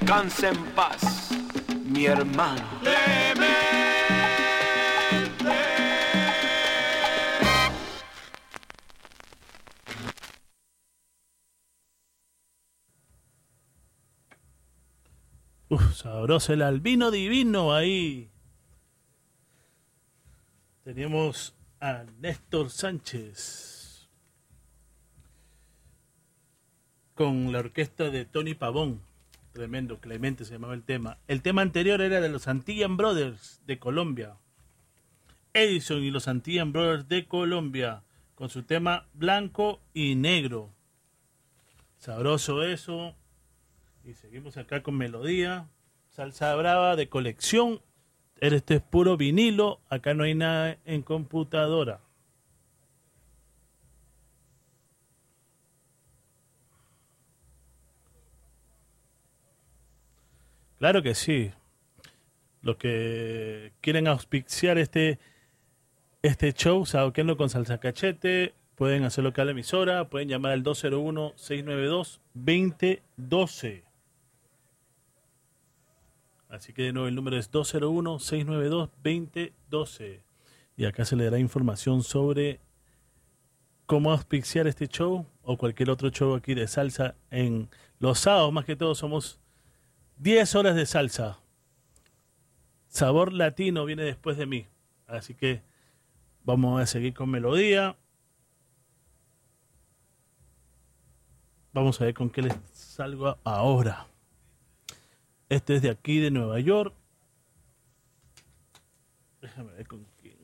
Que descanse en paz, mi hermano. Sabroso el albino divino ahí. Tenemos a Néstor Sánchez con la orquesta de Tony Pavón. Tremendo, Clemente se llamaba el tema. El tema anterior era de los Antillan Brothers de Colombia. Edison y los Antillan Brothers de Colombia con su tema Blanco y Negro. Sabroso eso. Y seguimos acá con melodía. Salsa brava de colección. Este es puro vinilo. Acá no hay nada en computadora. Claro que sí. Los que quieren auspiciar este, este show, Saoqueando con Salsa Cachete, pueden hacerlo acá a la emisora, pueden llamar al 201-692-2012. Así que de nuevo el número es 201-692-2012. Y acá se le dará información sobre cómo auspiciar este show o cualquier otro show aquí de salsa en los sábados, más que todo somos 10 horas de salsa. Sabor latino viene después de mí. Así que vamos a seguir con melodía. Vamos a ver con qué les salgo ahora. Este es de aquí, de Nueva York. Déjame ver con quién.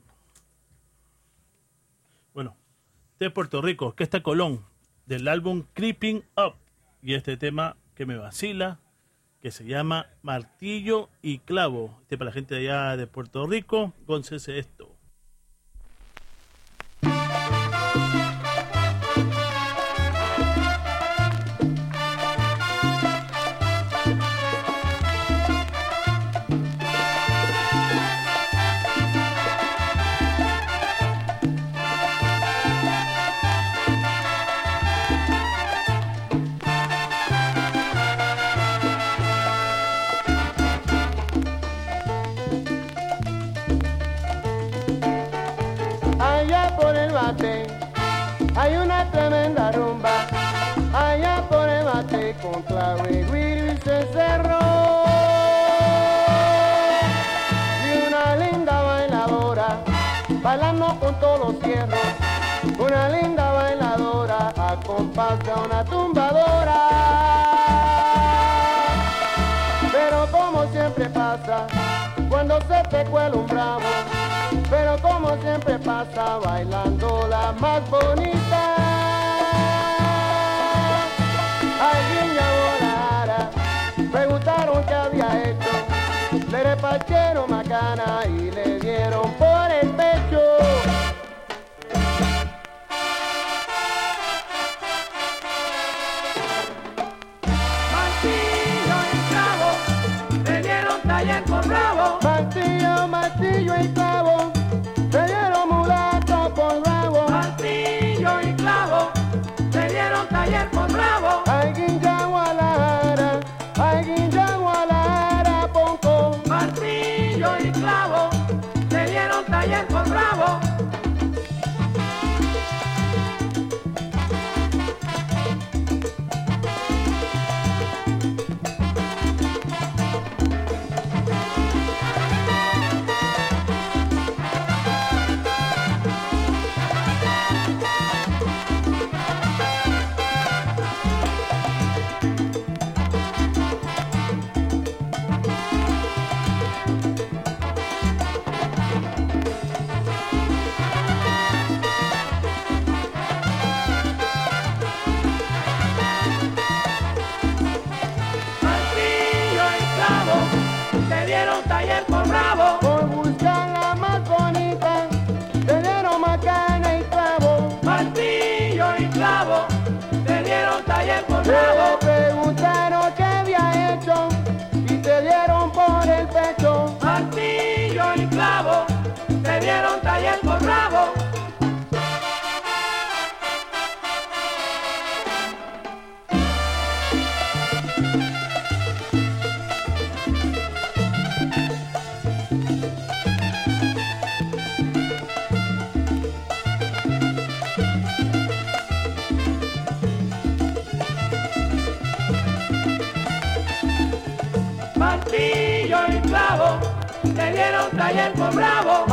Bueno, de Puerto Rico, que está Colón, del álbum Creeping Up. Y este tema que me vacila, que se llama Martillo y Clavo. Este para la gente de allá de Puerto Rico, góncese esto. Acompaña a una tumbadora. Pero como siempre pasa, cuando se te cuela un bravo, pero como siempre pasa, bailando la más bonita. Alguien llamó la preguntaron qué había hecho, le repartieron macana y le dieron taller por bravo.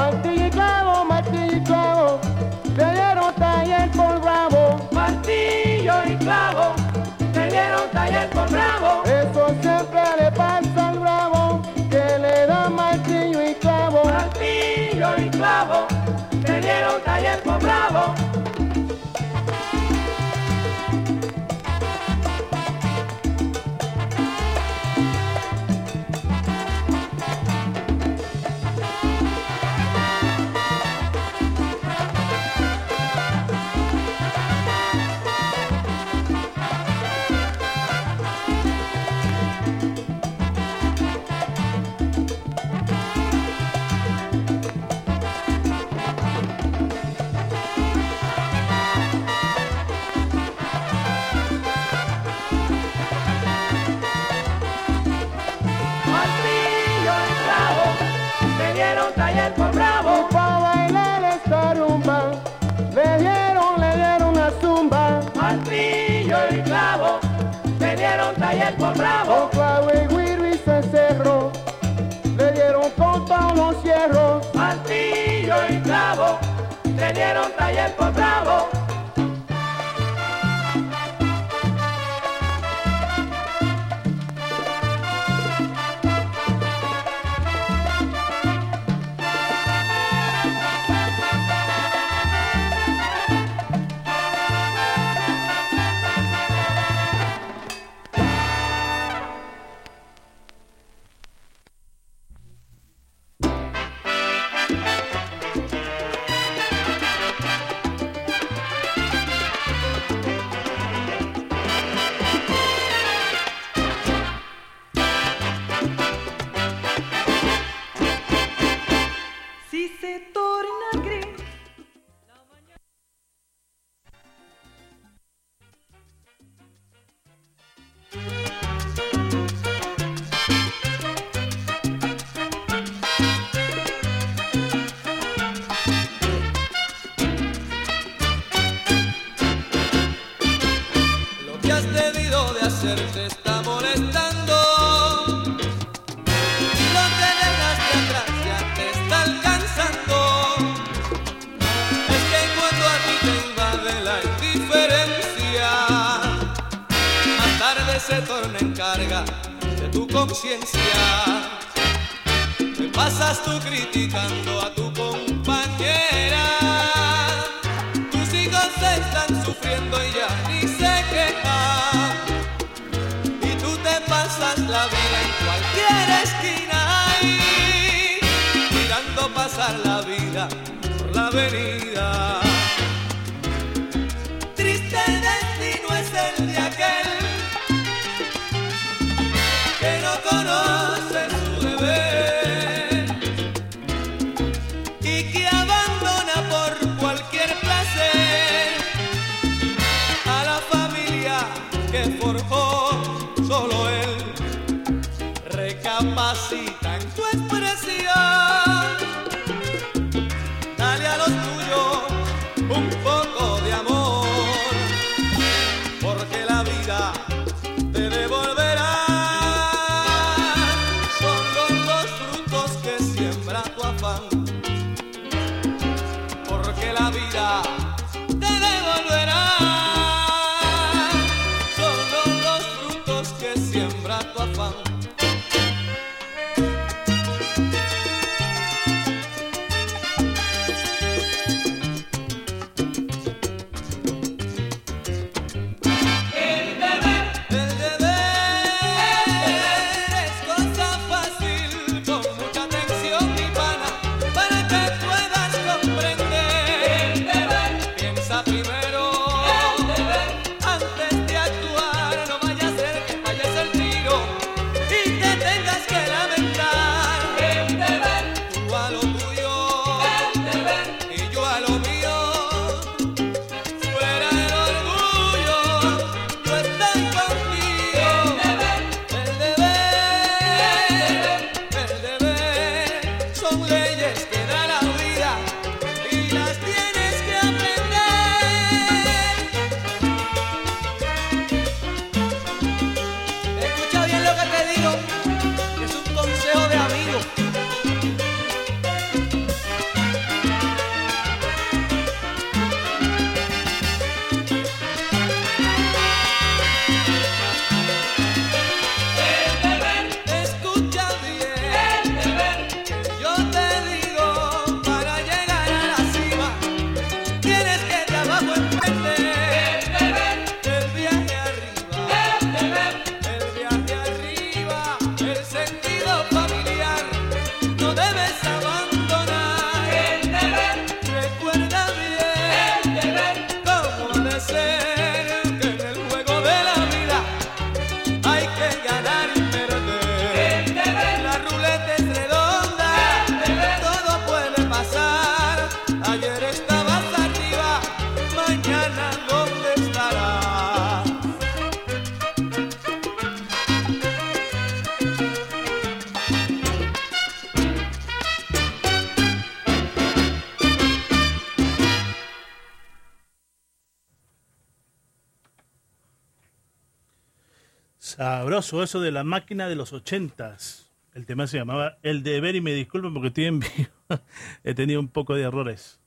Sabroso eso de la máquina de los ochentas. El tema se llamaba El deber y me disculpen porque estoy en vivo. [LAUGHS] He tenido un poco de errores.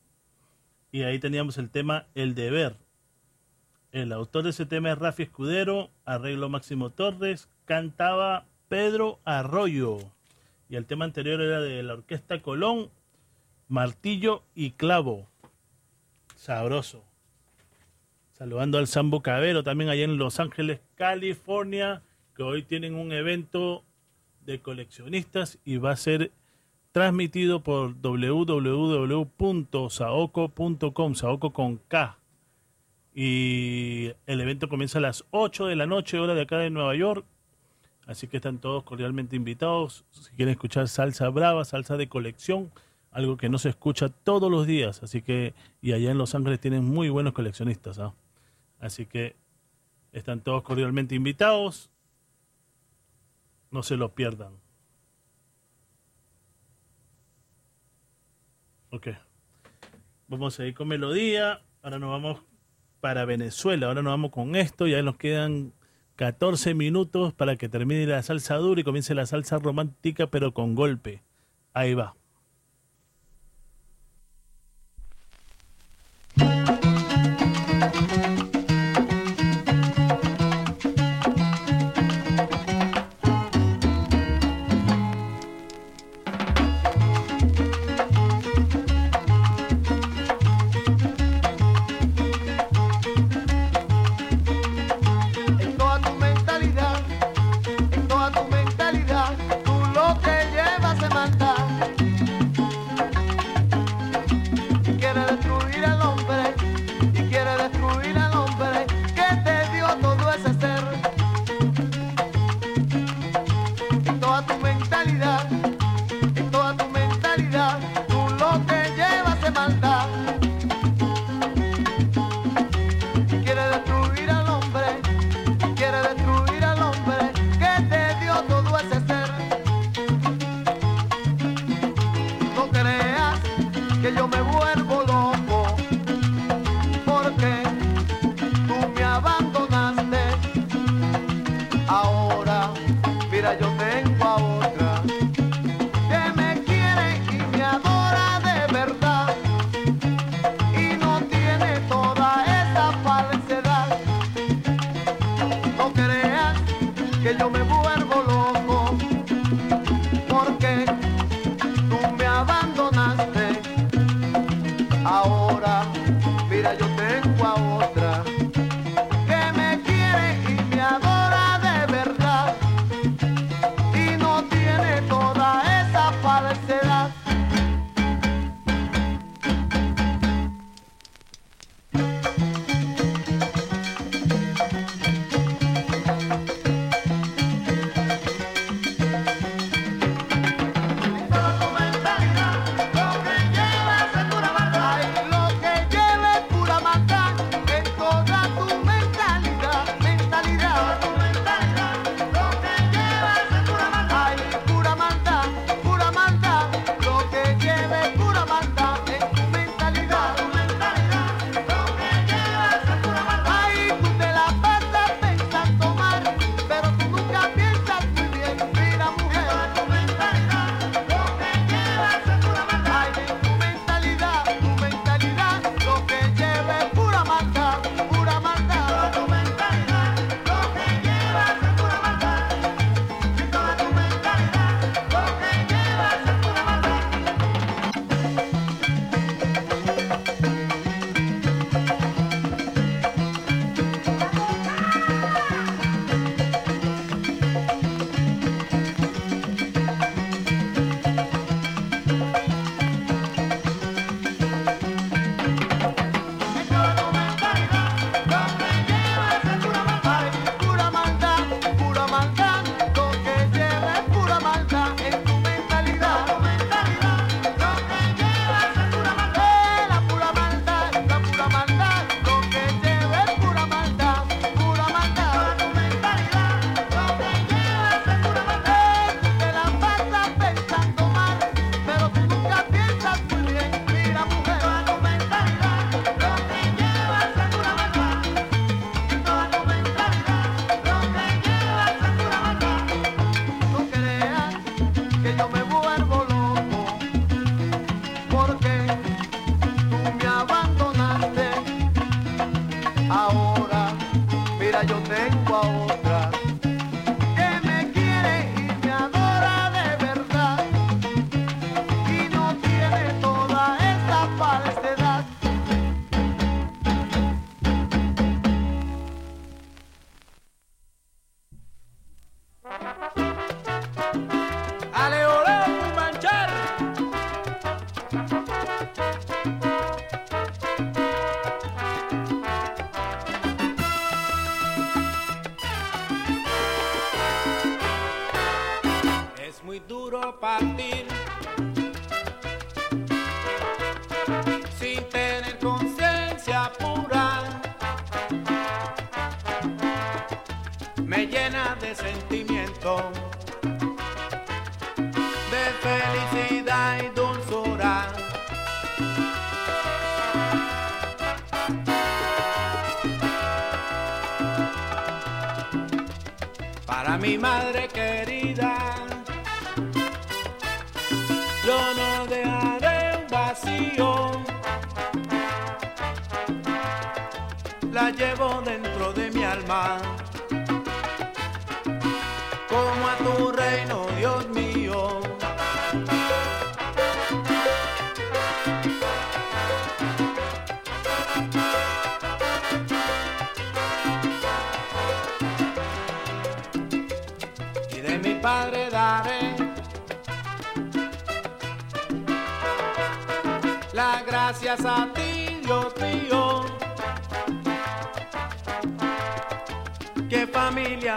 Y ahí teníamos el tema El deber. El autor de ese tema es Rafi Escudero, arreglo Máximo Torres, cantaba Pedro Arroyo. Y el tema anterior era de la Orquesta Colón, Martillo y Clavo. Sabroso. Saludando al Sambo Cabero también allá en Los Ángeles, California, que hoy tienen un evento de coleccionistas y va a ser transmitido por www.saoco.com, Saoco con K. Y el evento comienza a las 8 de la noche, hora de acá de Nueva York. Así que están todos cordialmente invitados. Si quieren escuchar salsa brava, salsa de colección, algo que no se escucha todos los días. Así que, y allá en Los Ángeles tienen muy buenos coleccionistas. ¿ah? Así que están todos cordialmente invitados. No se lo pierdan. Ok. Vamos a ir con melodía. Ahora nos vamos para Venezuela. Ahora nos vamos con esto. Ya nos quedan 14 minutos para que termine la salsa dura y comience la salsa romántica, pero con golpe. Ahí va.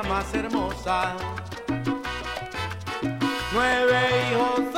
Más hermosa. Nueve hijos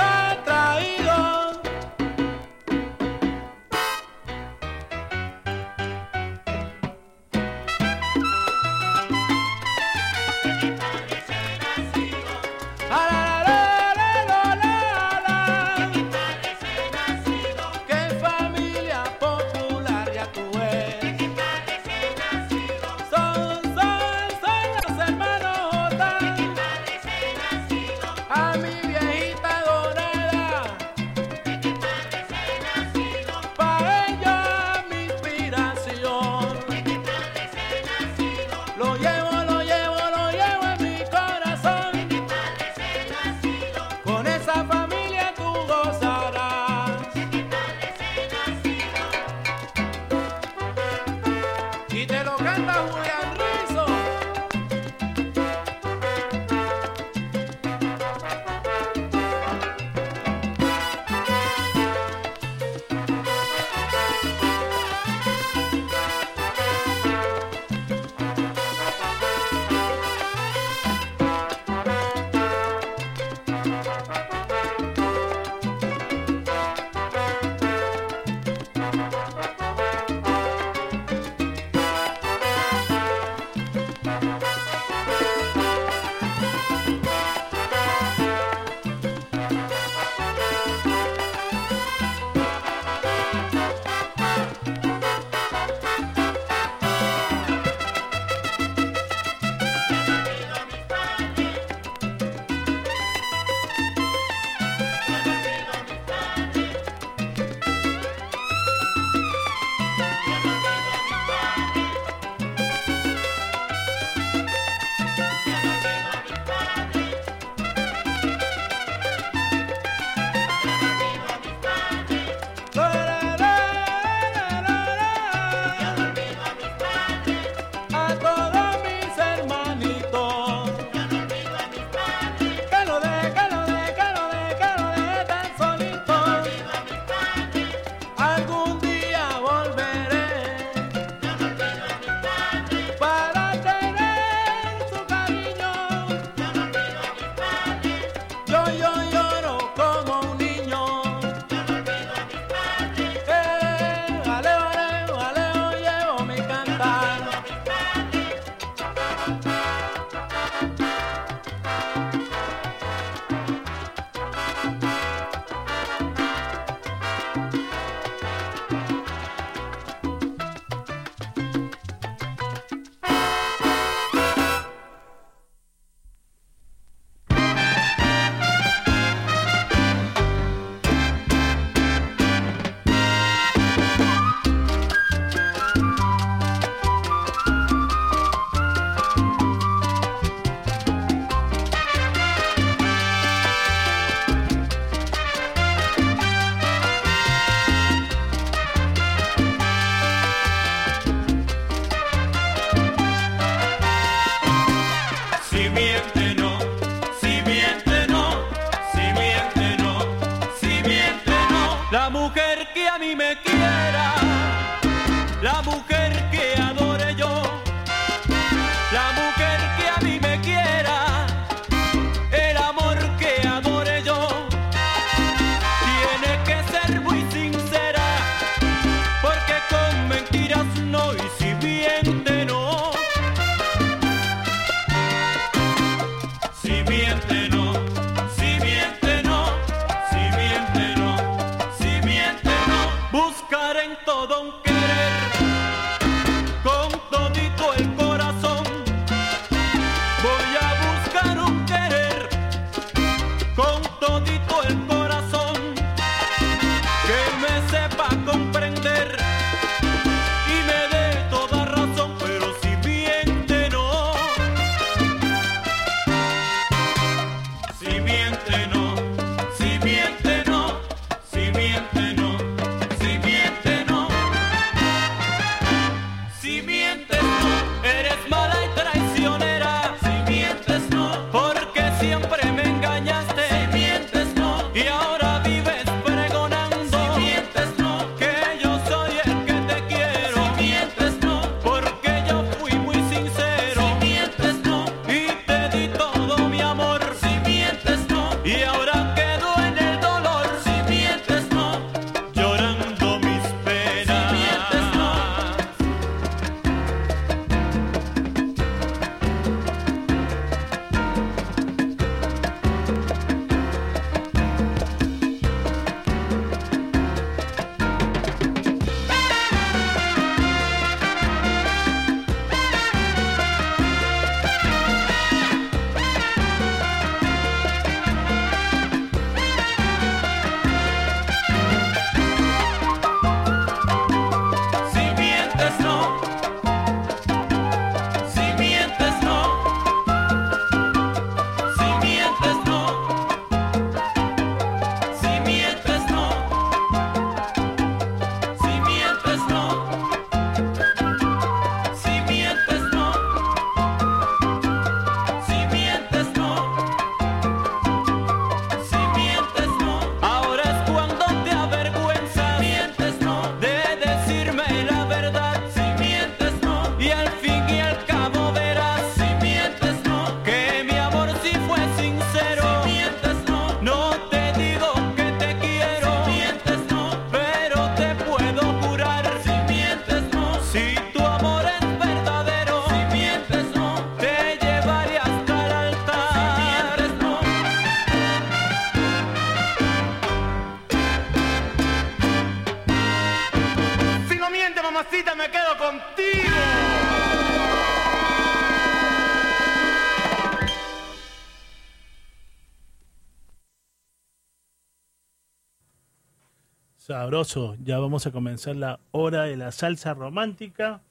Ya vamos a comenzar la hora de la salsa romántica.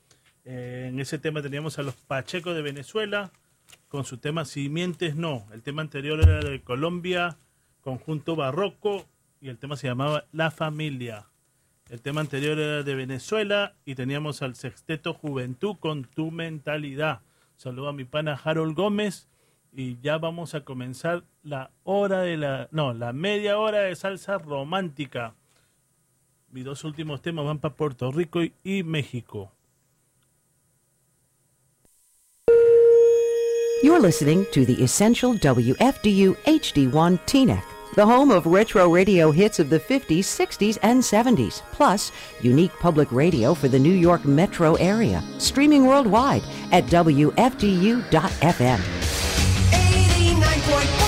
Eh, en ese tema teníamos a los Pachecos de Venezuela con su tema Si mientes no. El tema anterior era de Colombia, conjunto barroco, y el tema se llamaba La familia. El tema anterior era de Venezuela y teníamos al sexteto Juventud con tu mentalidad. Saludo a mi pana Harold Gómez y ya vamos a comenzar la hora de la, no, la media hora de salsa romántica. Mis dos últimos temas van para Puerto Rico y, y México. You're listening to the Essential WFDU HD1 TNEC, the home of retro radio hits of the 50s, 60s, and 70s, plus unique public radio for the New York metro area, streaming worldwide at WFDU.FM. 89.1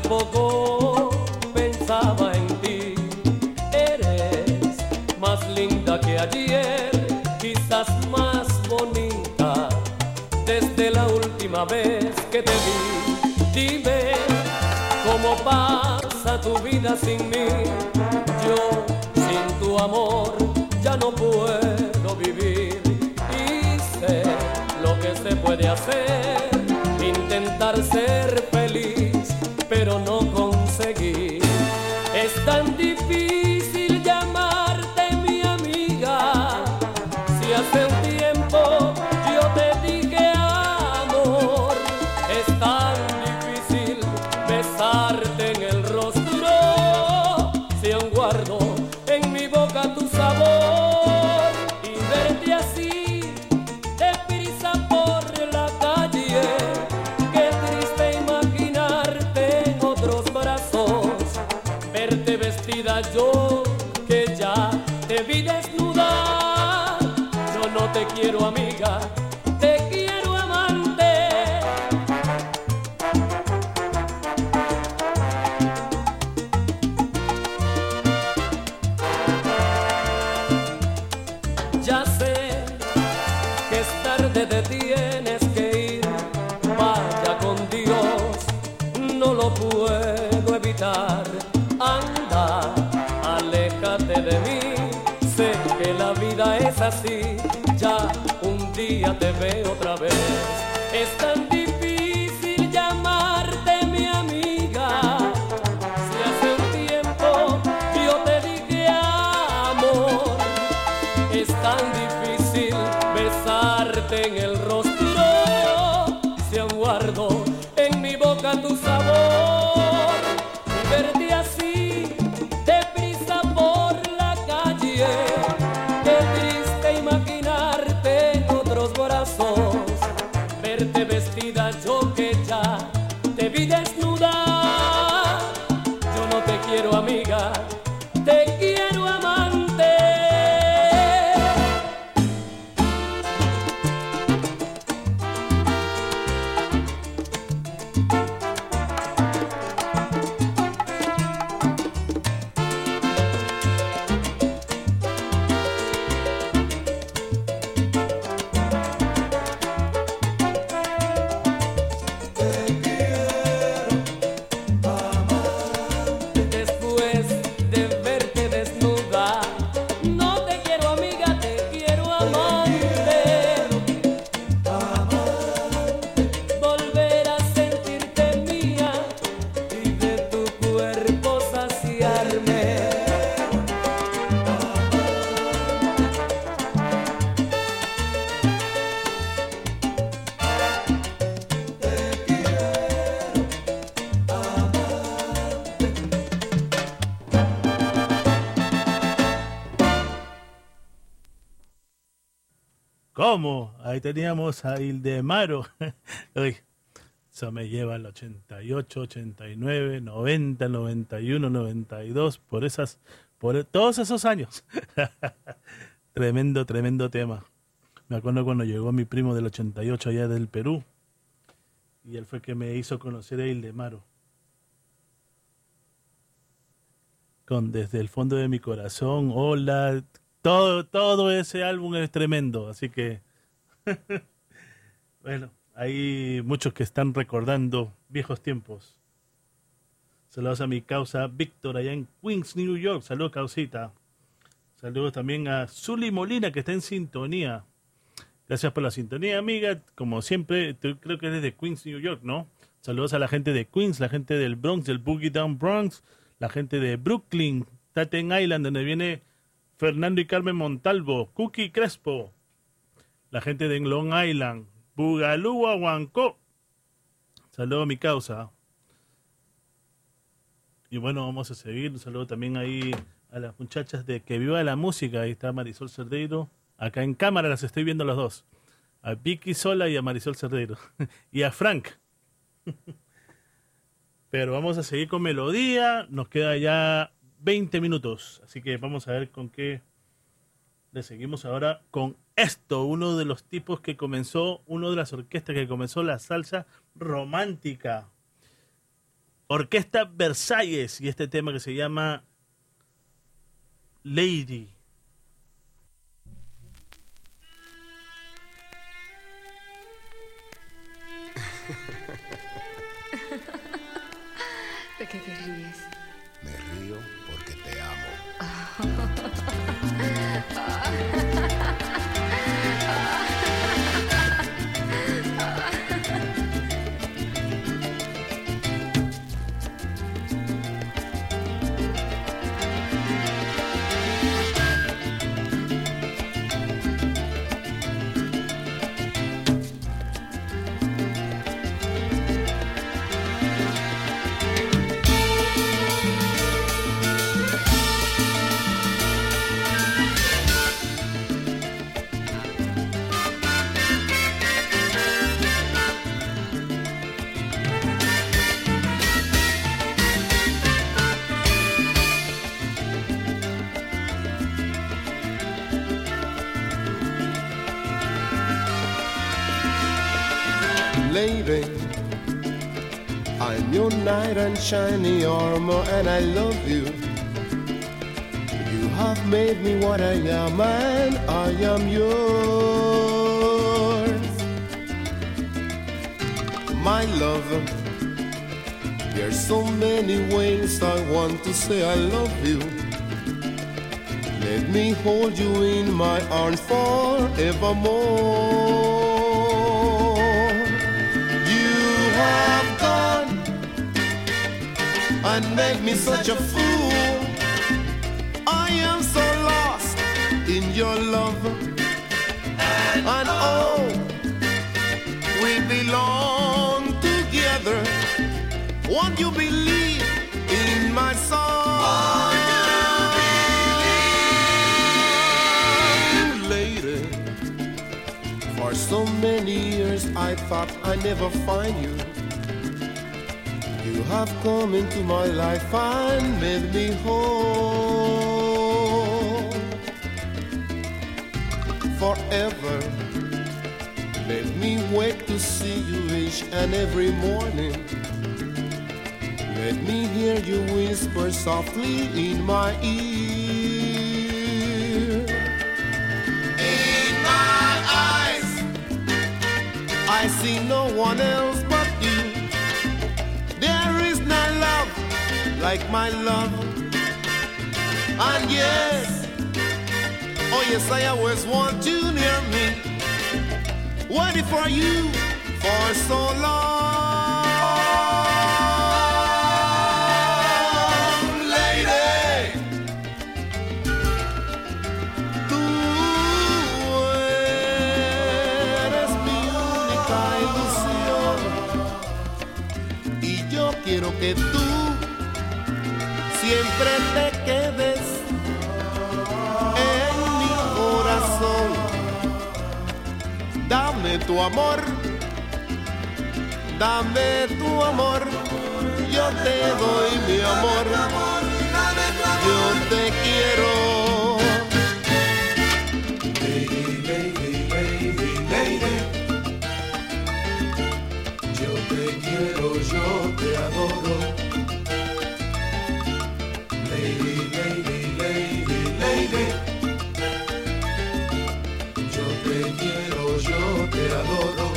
poco pensaba en ti. Eres más linda que ayer, quizás más bonita desde la última vez que te vi. Dime cómo pasa tu vida sin mí. Yo sin tu amor ya no puedo vivir. Y sé lo que se puede hacer, intentar ser Teníamos a Ildemaro. [LAUGHS] Uy, eso me lleva al 88, 89, 90, 91, 92, por esas, por todos esos años. [LAUGHS] tremendo, tremendo tema. Me acuerdo cuando llegó mi primo del 88 allá del Perú. Y él fue que me hizo conocer a Ildemaro. Con Desde el fondo de mi corazón, hola, todo, todo ese álbum es tremendo, así que [LAUGHS] bueno, hay muchos que están recordando viejos tiempos. Saludos a mi causa Víctor allá en Queens, New York. Saludos, causita. Saludos también a Zully Molina que está en sintonía. Gracias por la sintonía, amiga. Como siempre, tú- creo que eres de Queens, New York, ¿no? Saludos a la gente de Queens, la gente del Bronx, del Boogie Down Bronx, la gente de Brooklyn, Staten Island, donde viene Fernando y Carmen Montalvo, Cookie Crespo, la gente de Long Island, Bugalú, Huanco. Saludos a mi causa. Y bueno, vamos a seguir. Un saludo también ahí a las muchachas de Que Viva la Música. Ahí está Marisol Cerdeiro. Acá en cámara las estoy viendo los dos. A Vicky Sola y a Marisol Cerdeiro. [LAUGHS] y a Frank. [LAUGHS] Pero vamos a seguir con melodía. Nos queda ya 20 minutos. Así que vamos a ver con qué le seguimos ahora con esto. Uno de los tipos que comenzó, uno de las orquestas que comenzó la salsa romántica. Orquesta Versalles y este tema que se llama Lady. Shiny armor, and I love you. You have made me what I am, and I am yours. My love, there's so many ways I want to say I love you. Let me hold you in my arms forevermore. And made me such a fool. I am so lost in your love. And oh, we belong together. Won't you believe in my song? For so many years I thought I'd never find you. Have come into my life and made me whole forever. Let me wait to see you each and every morning. Let me hear you whisper softly in my ear. In my eyes, I see no one else like my love. And yes, oh yes, I always want you near me. Waiting for you for so long, siempre te quedes en mi corazón. Dame tu amor, dame tu amor, yo te doy mi amor, yo te quiero. Yo te adoro. Te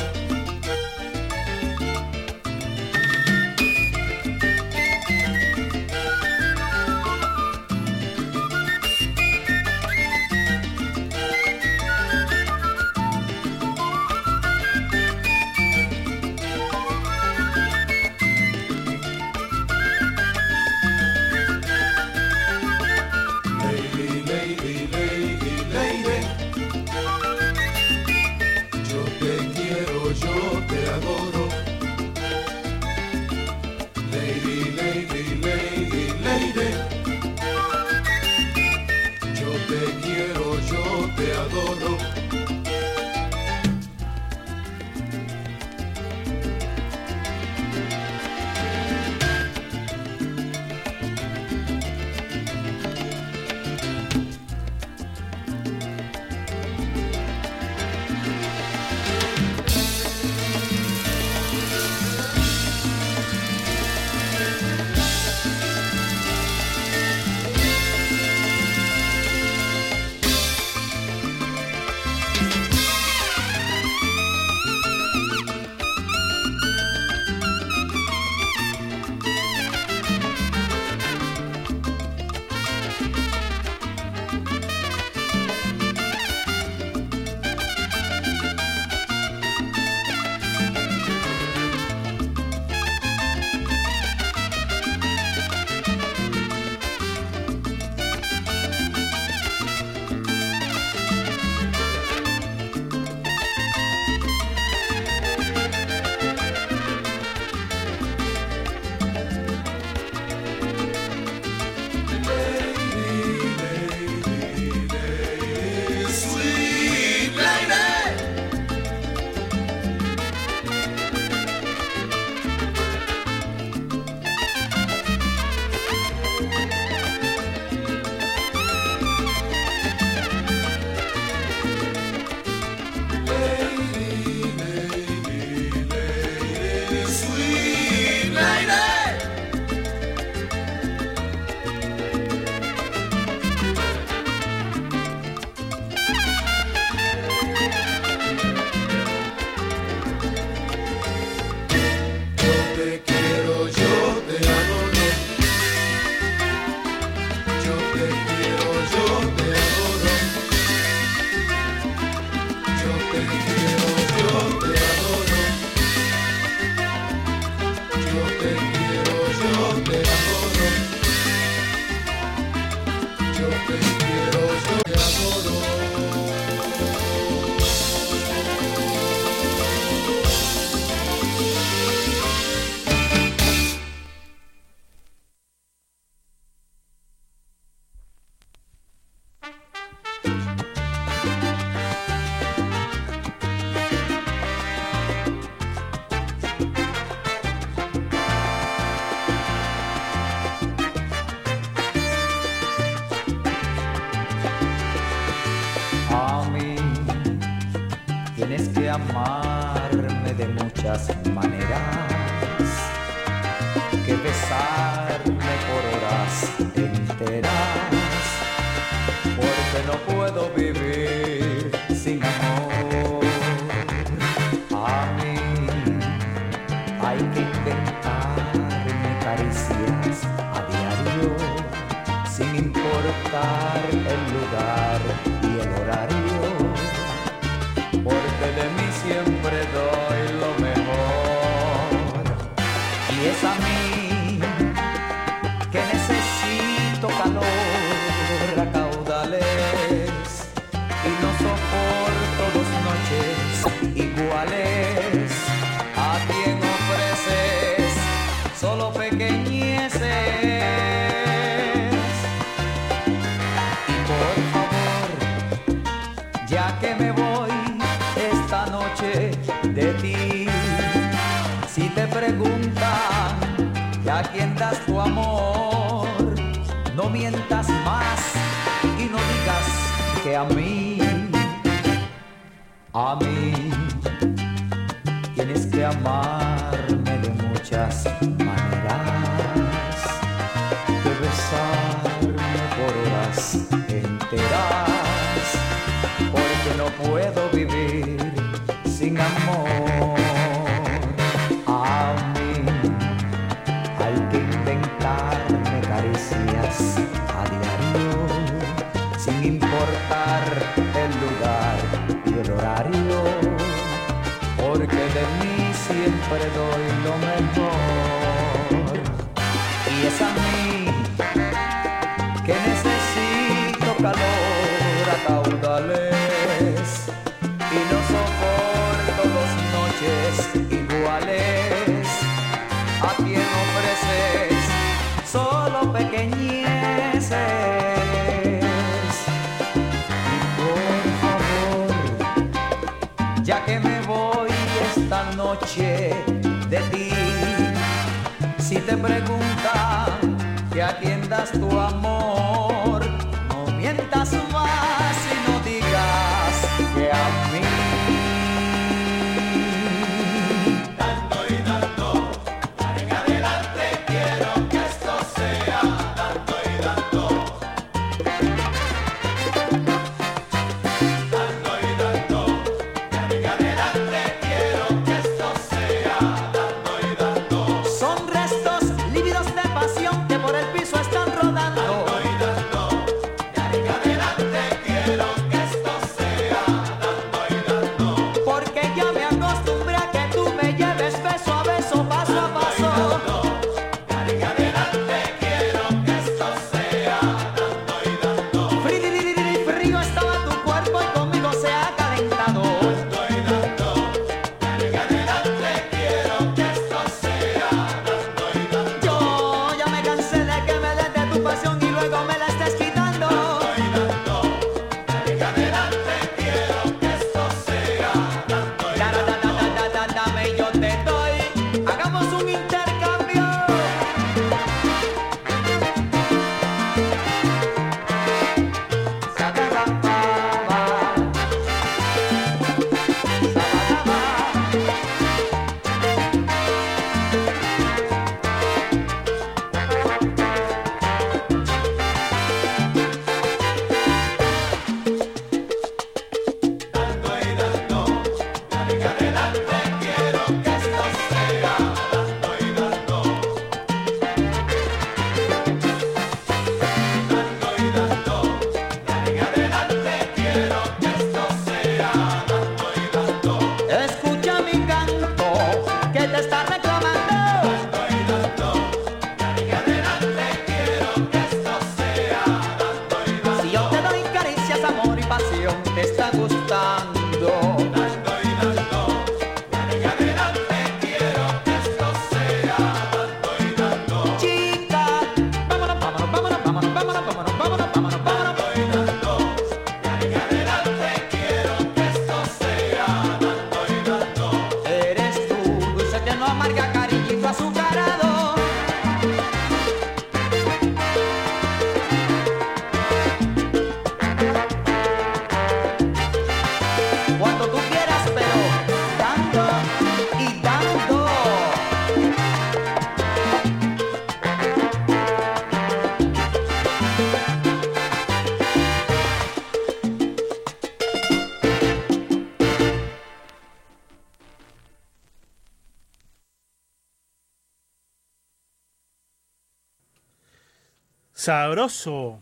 Sabroso.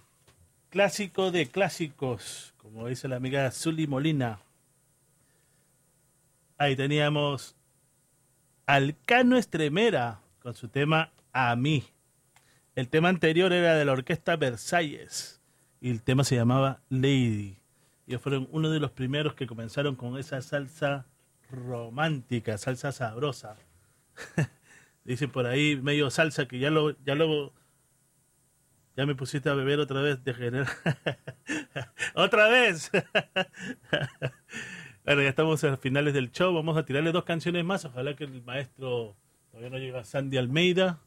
Clásico de clásicos, como dice la amiga Zully Molina. Ahí teníamos Alcano Estremera con su tema A mí. El tema anterior era de la orquesta Versalles y el tema se llamaba Lady. Ellos fueron uno de los primeros que comenzaron con esa salsa romántica, salsa sabrosa. [LAUGHS] Dicen por ahí medio salsa que ya lo, ya luego ya me pusiste a beber otra vez de general. [LAUGHS] otra vez. [LAUGHS] bueno, ya estamos a finales del show. Vamos a tirarle dos canciones más. Ojalá que el maestro todavía no llega Sandy Almeida.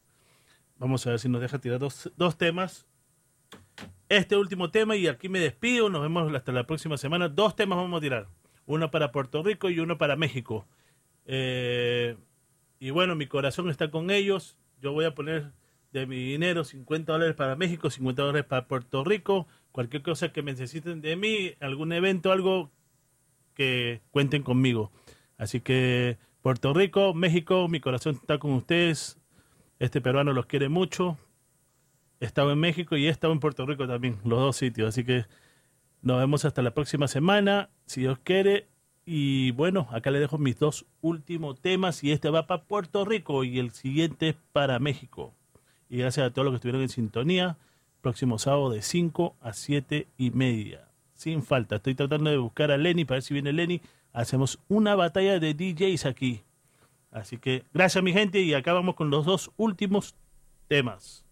Vamos a ver si nos deja tirar dos, dos temas. Este último tema y aquí me despido. Nos vemos hasta la próxima semana. Dos temas vamos a tirar. Uno para Puerto Rico y uno para México. Eh, y bueno, mi corazón está con ellos. Yo voy a poner de mi dinero 50 dólares para México, 50 dólares para Puerto Rico. Cualquier cosa que necesiten de mí, algún evento, algo que cuenten conmigo. Así que Puerto Rico, México, mi corazón está con ustedes. Este peruano los quiere mucho. He estado en México y he estado en Puerto Rico también, los dos sitios. Así que nos vemos hasta la próxima semana, si Dios quiere. Y bueno, acá le dejo mis dos últimos temas y este va para Puerto Rico y el siguiente es para México. Y gracias a todos los que estuvieron en sintonía. Próximo sábado de 5 a 7 y media. Sin falta. Estoy tratando de buscar a Lenny para ver si viene Lenny. Hacemos una batalla de DJs aquí. Así que gracias mi gente y acá vamos con los dos últimos temas.